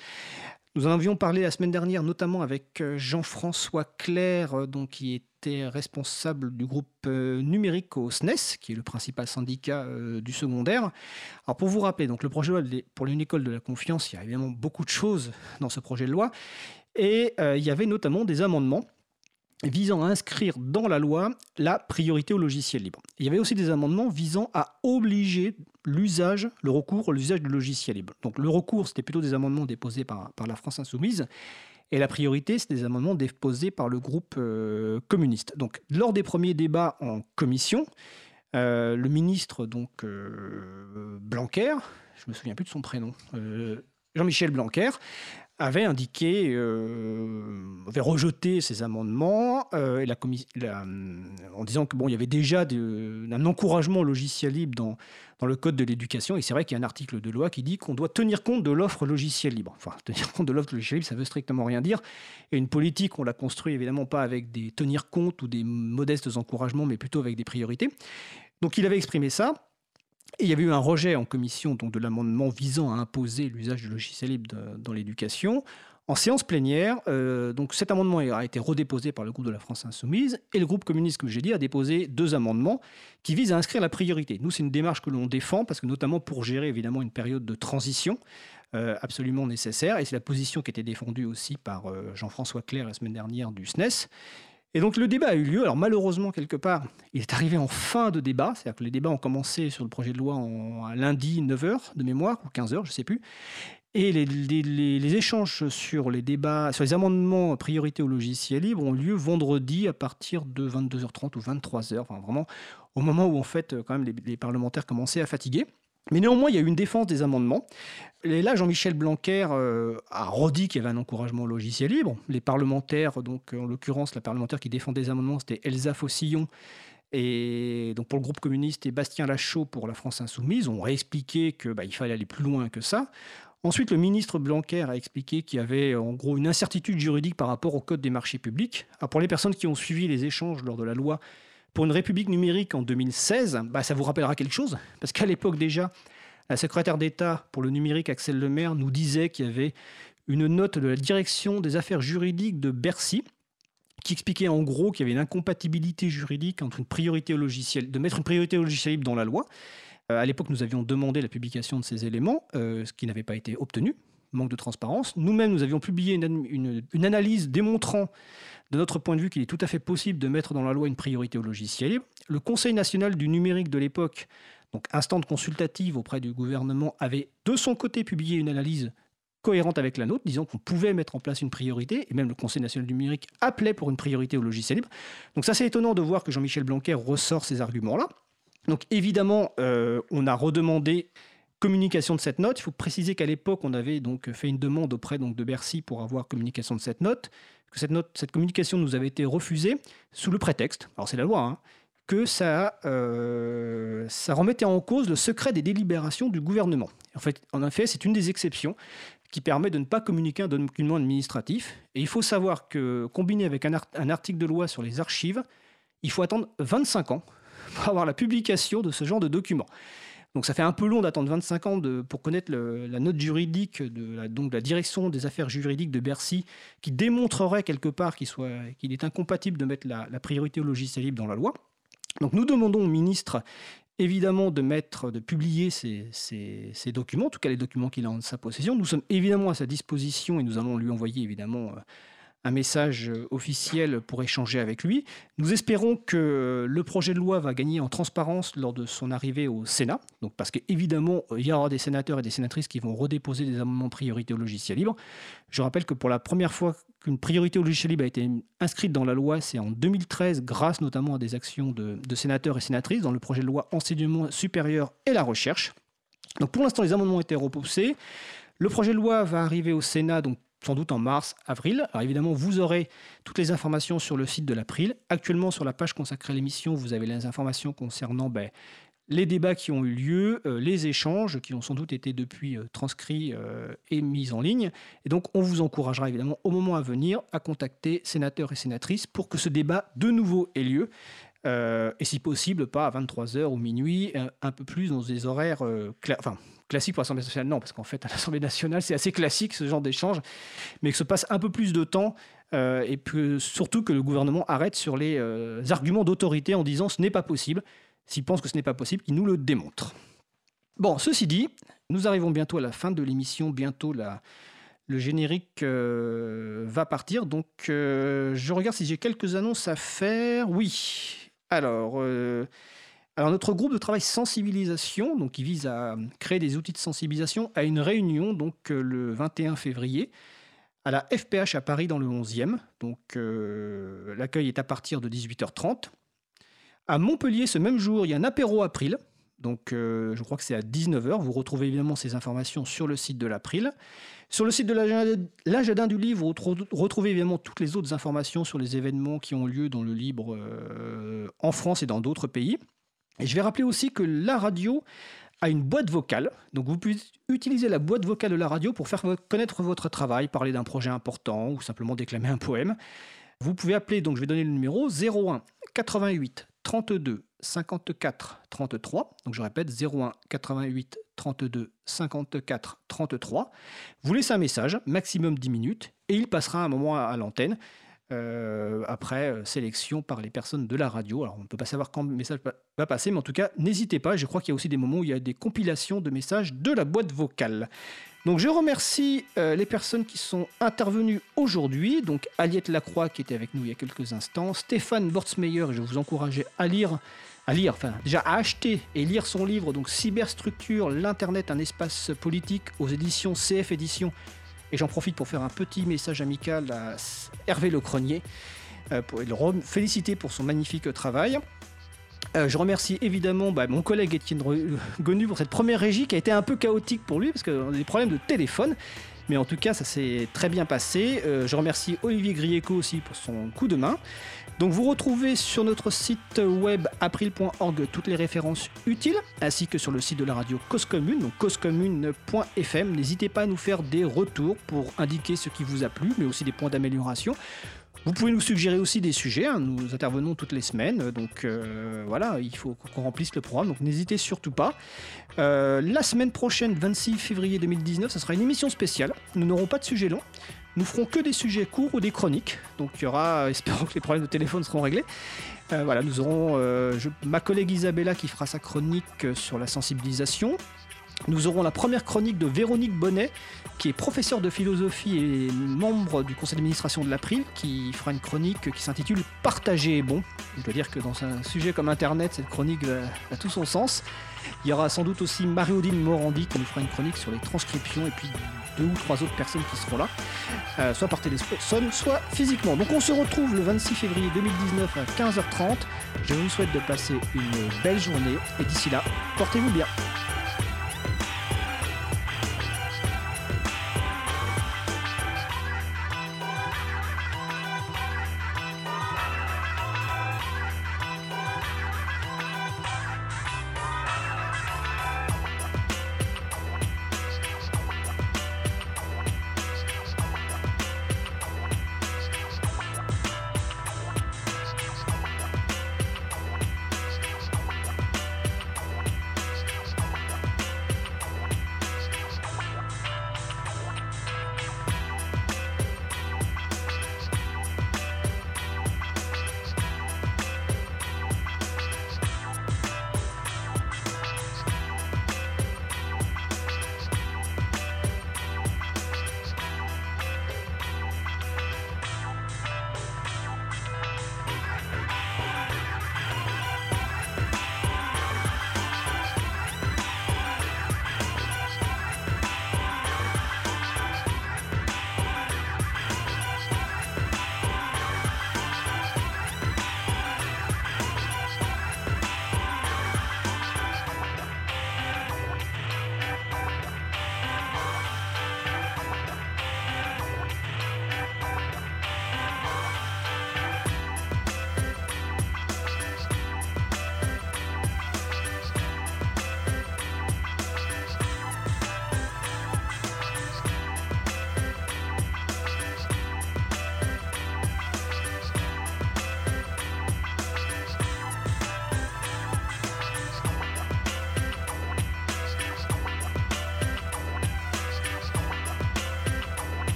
C: Nous en avions parlé la semaine dernière, notamment avec euh, Jean-François Claire, euh, qui était responsable du groupe euh, numérique au SNES, qui est le principal syndicat du secondaire. Alors pour vous rappeler, le projet de loi pour une école de la confiance, il y a évidemment beaucoup de choses dans ce projet de loi, et il y avait notamment des amendements visant à inscrire dans la loi la priorité au logiciel libre. Il y avait aussi des amendements visant à obliger l'usage, le recours l'usage du logiciel libre. Donc le recours, c'était plutôt des amendements déposés par, par la France insoumise, et la priorité, c'est des amendements déposés par le groupe euh, communiste. Donc lors des premiers débats en commission, euh, le ministre donc euh, Blanquer, je me souviens plus de son prénom, Jean-Michel Blanquer, avait indiqué, euh, avait rejeté ces amendements euh, la, en disant que bon, il y avait déjà un encouragement au logiciel libre dans, dans le code de l'éducation. Et c'est vrai qu'il y a un article de loi qui dit qu'on doit tenir compte de l'offre logiciel libre. Enfin, tenir compte de l'offre logiciel libre, ça veut strictement rien dire. Et une politique, on la construit évidemment pas avec des tenir compte ou des modestes encouragements, mais plutôt avec des priorités. Donc il avait exprimé ça. Et il y avait eu un rejet en commission donc, de l'amendement visant à imposer l'usage du logiciel libre dans l'éducation. En séance plénière, euh, donc cet amendement a été redéposé par le groupe de la France Insoumise et le groupe communiste, comme j'ai dit, a déposé deux amendements qui visent à inscrire la priorité. Nous, c'est une démarche que l'on défend parce que notamment pour gérer évidemment une période de transition euh, absolument nécessaire et c'est la position qui était défendue aussi par euh, Jean-François Claire la semaine dernière du SNES. Et donc le débat a eu lieu. Alors malheureusement, quelque part, il est arrivé en fin de débat. C'est-à-dire que les débats ont commencé sur le projet de loi en, lundi 9h de mémoire, ou 15h, je ne sais plus. Et les, échanges sur les débats, sur les amendements priorité au logiciel libre ont lieu vendredi à partir de 22h30 ou 23h. Enfin, vraiment au moment où en fait, quand même, les, parlementaires commençaient à fatiguer. Mais néanmoins, il y a eu une défense des amendements. Et là, Jean-Michel Blanquer euh, a redit qu'il y avait un encouragement au logiciel libre. Les parlementaires, donc en l'occurrence, la parlementaire qui défendait les amendements, c'était Elsa Fossillon. Et donc pour le groupe communiste et Bastien Lachaud pour la France Insoumise, ont réexpliqué qu'il bah, fallait aller plus loin que ça. Ensuite, le ministre Blanquer a expliqué qu'il y avait en gros une incertitude juridique par rapport au code des marchés publics. Alors, pour les personnes qui ont suivi les échanges lors de la loi pour une république numérique en 2016, bah, ça vous rappellera quelque chose, parce qu'à l'époque déjà, la secrétaire d'État pour le numérique, Axel Lemaire, nous disait qu'il y avait une note de la direction des affaires juridiques de Bercy qui expliquait en gros qu'il y avait une incompatibilité juridique entre une priorité au de mettre une priorité au logiciel libre dans la loi. Euh, à l'époque, nous avions demandé la publication de ces éléments, euh, ce qui n'avait pas été obtenu, manque de transparence. Nous-mêmes, nous avions publié une analyse démontrant de notre point de vue qu'il est tout à fait possible de mettre dans la loi une priorité au logiciel libre. Le Conseil national du numérique de l'époque, donc instante consultative auprès du gouvernement, avait de son côté publié une analyse cohérente avec la nôtre, disant qu'on pouvait mettre en place une priorité, et même le Conseil national du numérique appelait pour une priorité au logiciel libre. Donc ça c'est étonnant de voir que Jean-Michel Blanquer ressort ces arguments-là. Donc évidemment, euh, on a redemandé communication de cette note. Il faut préciser qu'à l'époque, on avait donc fait une demande auprès de Bercy pour avoir communication de cette note que cette, communication nous avait été refusée sous le prétexte, alors c'est la loi, hein, que ça, euh, ça remettait en cause le secret des délibérations du gouvernement. En fait, en effet, c'est une des exceptions qui permet de ne pas communiquer un document administratif. Et il faut savoir que, combiné avec un, un article de loi sur les archives, il faut attendre 25 ans pour avoir la publication de ce genre de document. Donc ça fait un peu long d'attendre 25 ans pour connaître la note juridique de la, donc la direction des affaires juridiques de Bercy qui démontrerait quelque part qu'il est incompatible de mettre la, priorité au logiciel libre dans la loi. Donc nous demandons au ministre évidemment de mettre, de publier ces, ces documents, en tout cas les documents qu'il a en sa possession. Nous sommes évidemment à sa disposition et nous allons lui envoyer évidemment euh, un message euh, officiel pour échanger avec lui. Nous espérons que le projet de loi va gagner en transparence lors de son arrivée au Sénat, donc parce qu'évidemment, il y aura des sénateurs et des sénatrices qui vont redéposer des amendements priorité au logiciel libre. Je rappelle que pour la première fois qu'une priorité au logiciel libre a été inscrite dans la loi, c'est en 2013, grâce notamment à des actions de, sénateurs et sénatrices dans le projet de loi enseignement supérieur et la recherche. Donc pour l'instant, les amendements ont été repoussés. Le projet de loi va arriver au Sénat sans doute en mars, avril. Alors évidemment, vous aurez toutes les informations sur le site de l'April. Actuellement, sur la page consacrée à l'émission, vous avez les informations concernant ben, les débats qui ont eu lieu, euh, les échanges qui ont sans doute été depuis euh, transcrits euh, et mis en ligne. Et donc, on vous encouragera évidemment au moment à venir à contacter sénateurs et sénatrices pour que ce débat de nouveau ait lieu. et si possible, pas à 23h ou minuit, un, peu plus dans des horaires enfin, classique pour l'Assemblée nationale, non, parce qu'en fait, à l'Assemblée nationale, c'est assez classique ce genre d'échange, mais que se passe un peu plus de temps euh, et que, surtout que le gouvernement arrête sur les euh, arguments d'autorité en disant ce n'est pas possible. S'il pense que ce n'est pas possible, qu'il nous le démontre. Bon, ceci dit, nous arrivons bientôt à la fin de l'émission, bientôt la, le générique euh, va partir, donc je regarde si j'ai quelques annonces à faire. Oui. Alors, alors notre groupe de travail sensibilisation, donc qui vise à créer des outils de sensibilisation, a une réunion donc euh, le 21 février à la FPH à Paris dans le 11e. Donc euh, l'accueil est à partir de 18h30. À Montpellier ce même jour, il y a un apéro April. Donc euh, je crois que c'est à 19h. Vous retrouvez évidemment ces informations sur le site de l'April. Sur le site de l'agenda du livre, vous retrouvez évidemment toutes les autres informations sur les événements qui ont lieu dans le livre en France et dans d'autres pays. Je vais rappeler aussi que la radio a une boîte vocale. Donc vous pouvez utiliser la boîte vocale de la radio pour faire connaître votre travail, parler d'un projet important ou simplement déclamer un poème. Vous pouvez appeler, donc je vais donner le numéro 01 88 32 54 33. Donc je répète 01 88 32 54 33. Vous laissez un message, maximum 10 minutes, et il passera un moment à, l'antenne. Euh, après euh, sélection par les personnes de la radio. Alors on ne peut pas savoir quand le message va passer, mais en tout cas, n'hésitez pas. Je crois qu'il y a aussi des moments où il y a des compilations de messages de la boîte vocale. Donc je remercie euh, les personnes qui sont intervenues aujourd'hui. Donc Aliette Lacroix qui était avec nous il y a quelques instants, Stéphane Bortsmeyer, je vous encourageais à lire à lire, enfin déjà à acheter et lire son livre, donc Cyberstructure, l'Internet, un espace politique aux éditions CF Éditions. Et j'en profite pour faire un petit message amical à Hervé Lecronier, euh, pour le féliciter pour son magnifique travail. Euh, je remercie évidemment bah, mon collègue Étienne Gonu pour cette première régie qui a été un peu chaotique pour lui parce qu'on a des problèmes de téléphone. Mais en tout cas, ça s'est très bien passé. Euh, je remercie Olivier Grieco aussi pour son coup de main. Donc vous retrouvez sur notre site web april.org toutes les références utiles, ainsi que sur le site de la radio Cause Commune, donc causecommune.fm. N'hésitez pas à nous faire des retours pour indiquer ce qui vous a plu, mais aussi des points d'amélioration. Vous pouvez nous suggérer aussi des sujets, hein. nous intervenons toutes les semaines, donc euh, voilà, il faut qu'on remplisse le programme, donc n'hésitez surtout pas. Euh, la semaine prochaine, 26 février 2019, ce sera une émission spéciale, nous n'aurons pas de sujet long, nous ferons que des sujets courts ou des chroniques, donc il y aura, espérons que les problèmes de téléphone seront réglés. Euh, voilà, nous aurons ma collègue Isabella qui fera sa chronique sur la sensibilisation, nous aurons la première chronique de Véronique Bonnet, qui est professeure de philosophie et membre du conseil d'administration de l'April, qui fera une chronique qui s'intitule Partager est bon. Je dois dire que dans un sujet comme Internet, cette chronique a, tout son sens. Il y aura sans doute aussi Marie-Odile Morandi qui nous fera une chronique sur les transcriptions et puis deux ou trois autres personnes qui seront là, euh, soit par téléphone, soit physiquement. Donc on se retrouve le 26 février 2019 à 15h30. Je vous souhaite de passer une belle journée et d'ici là, portez-vous bien.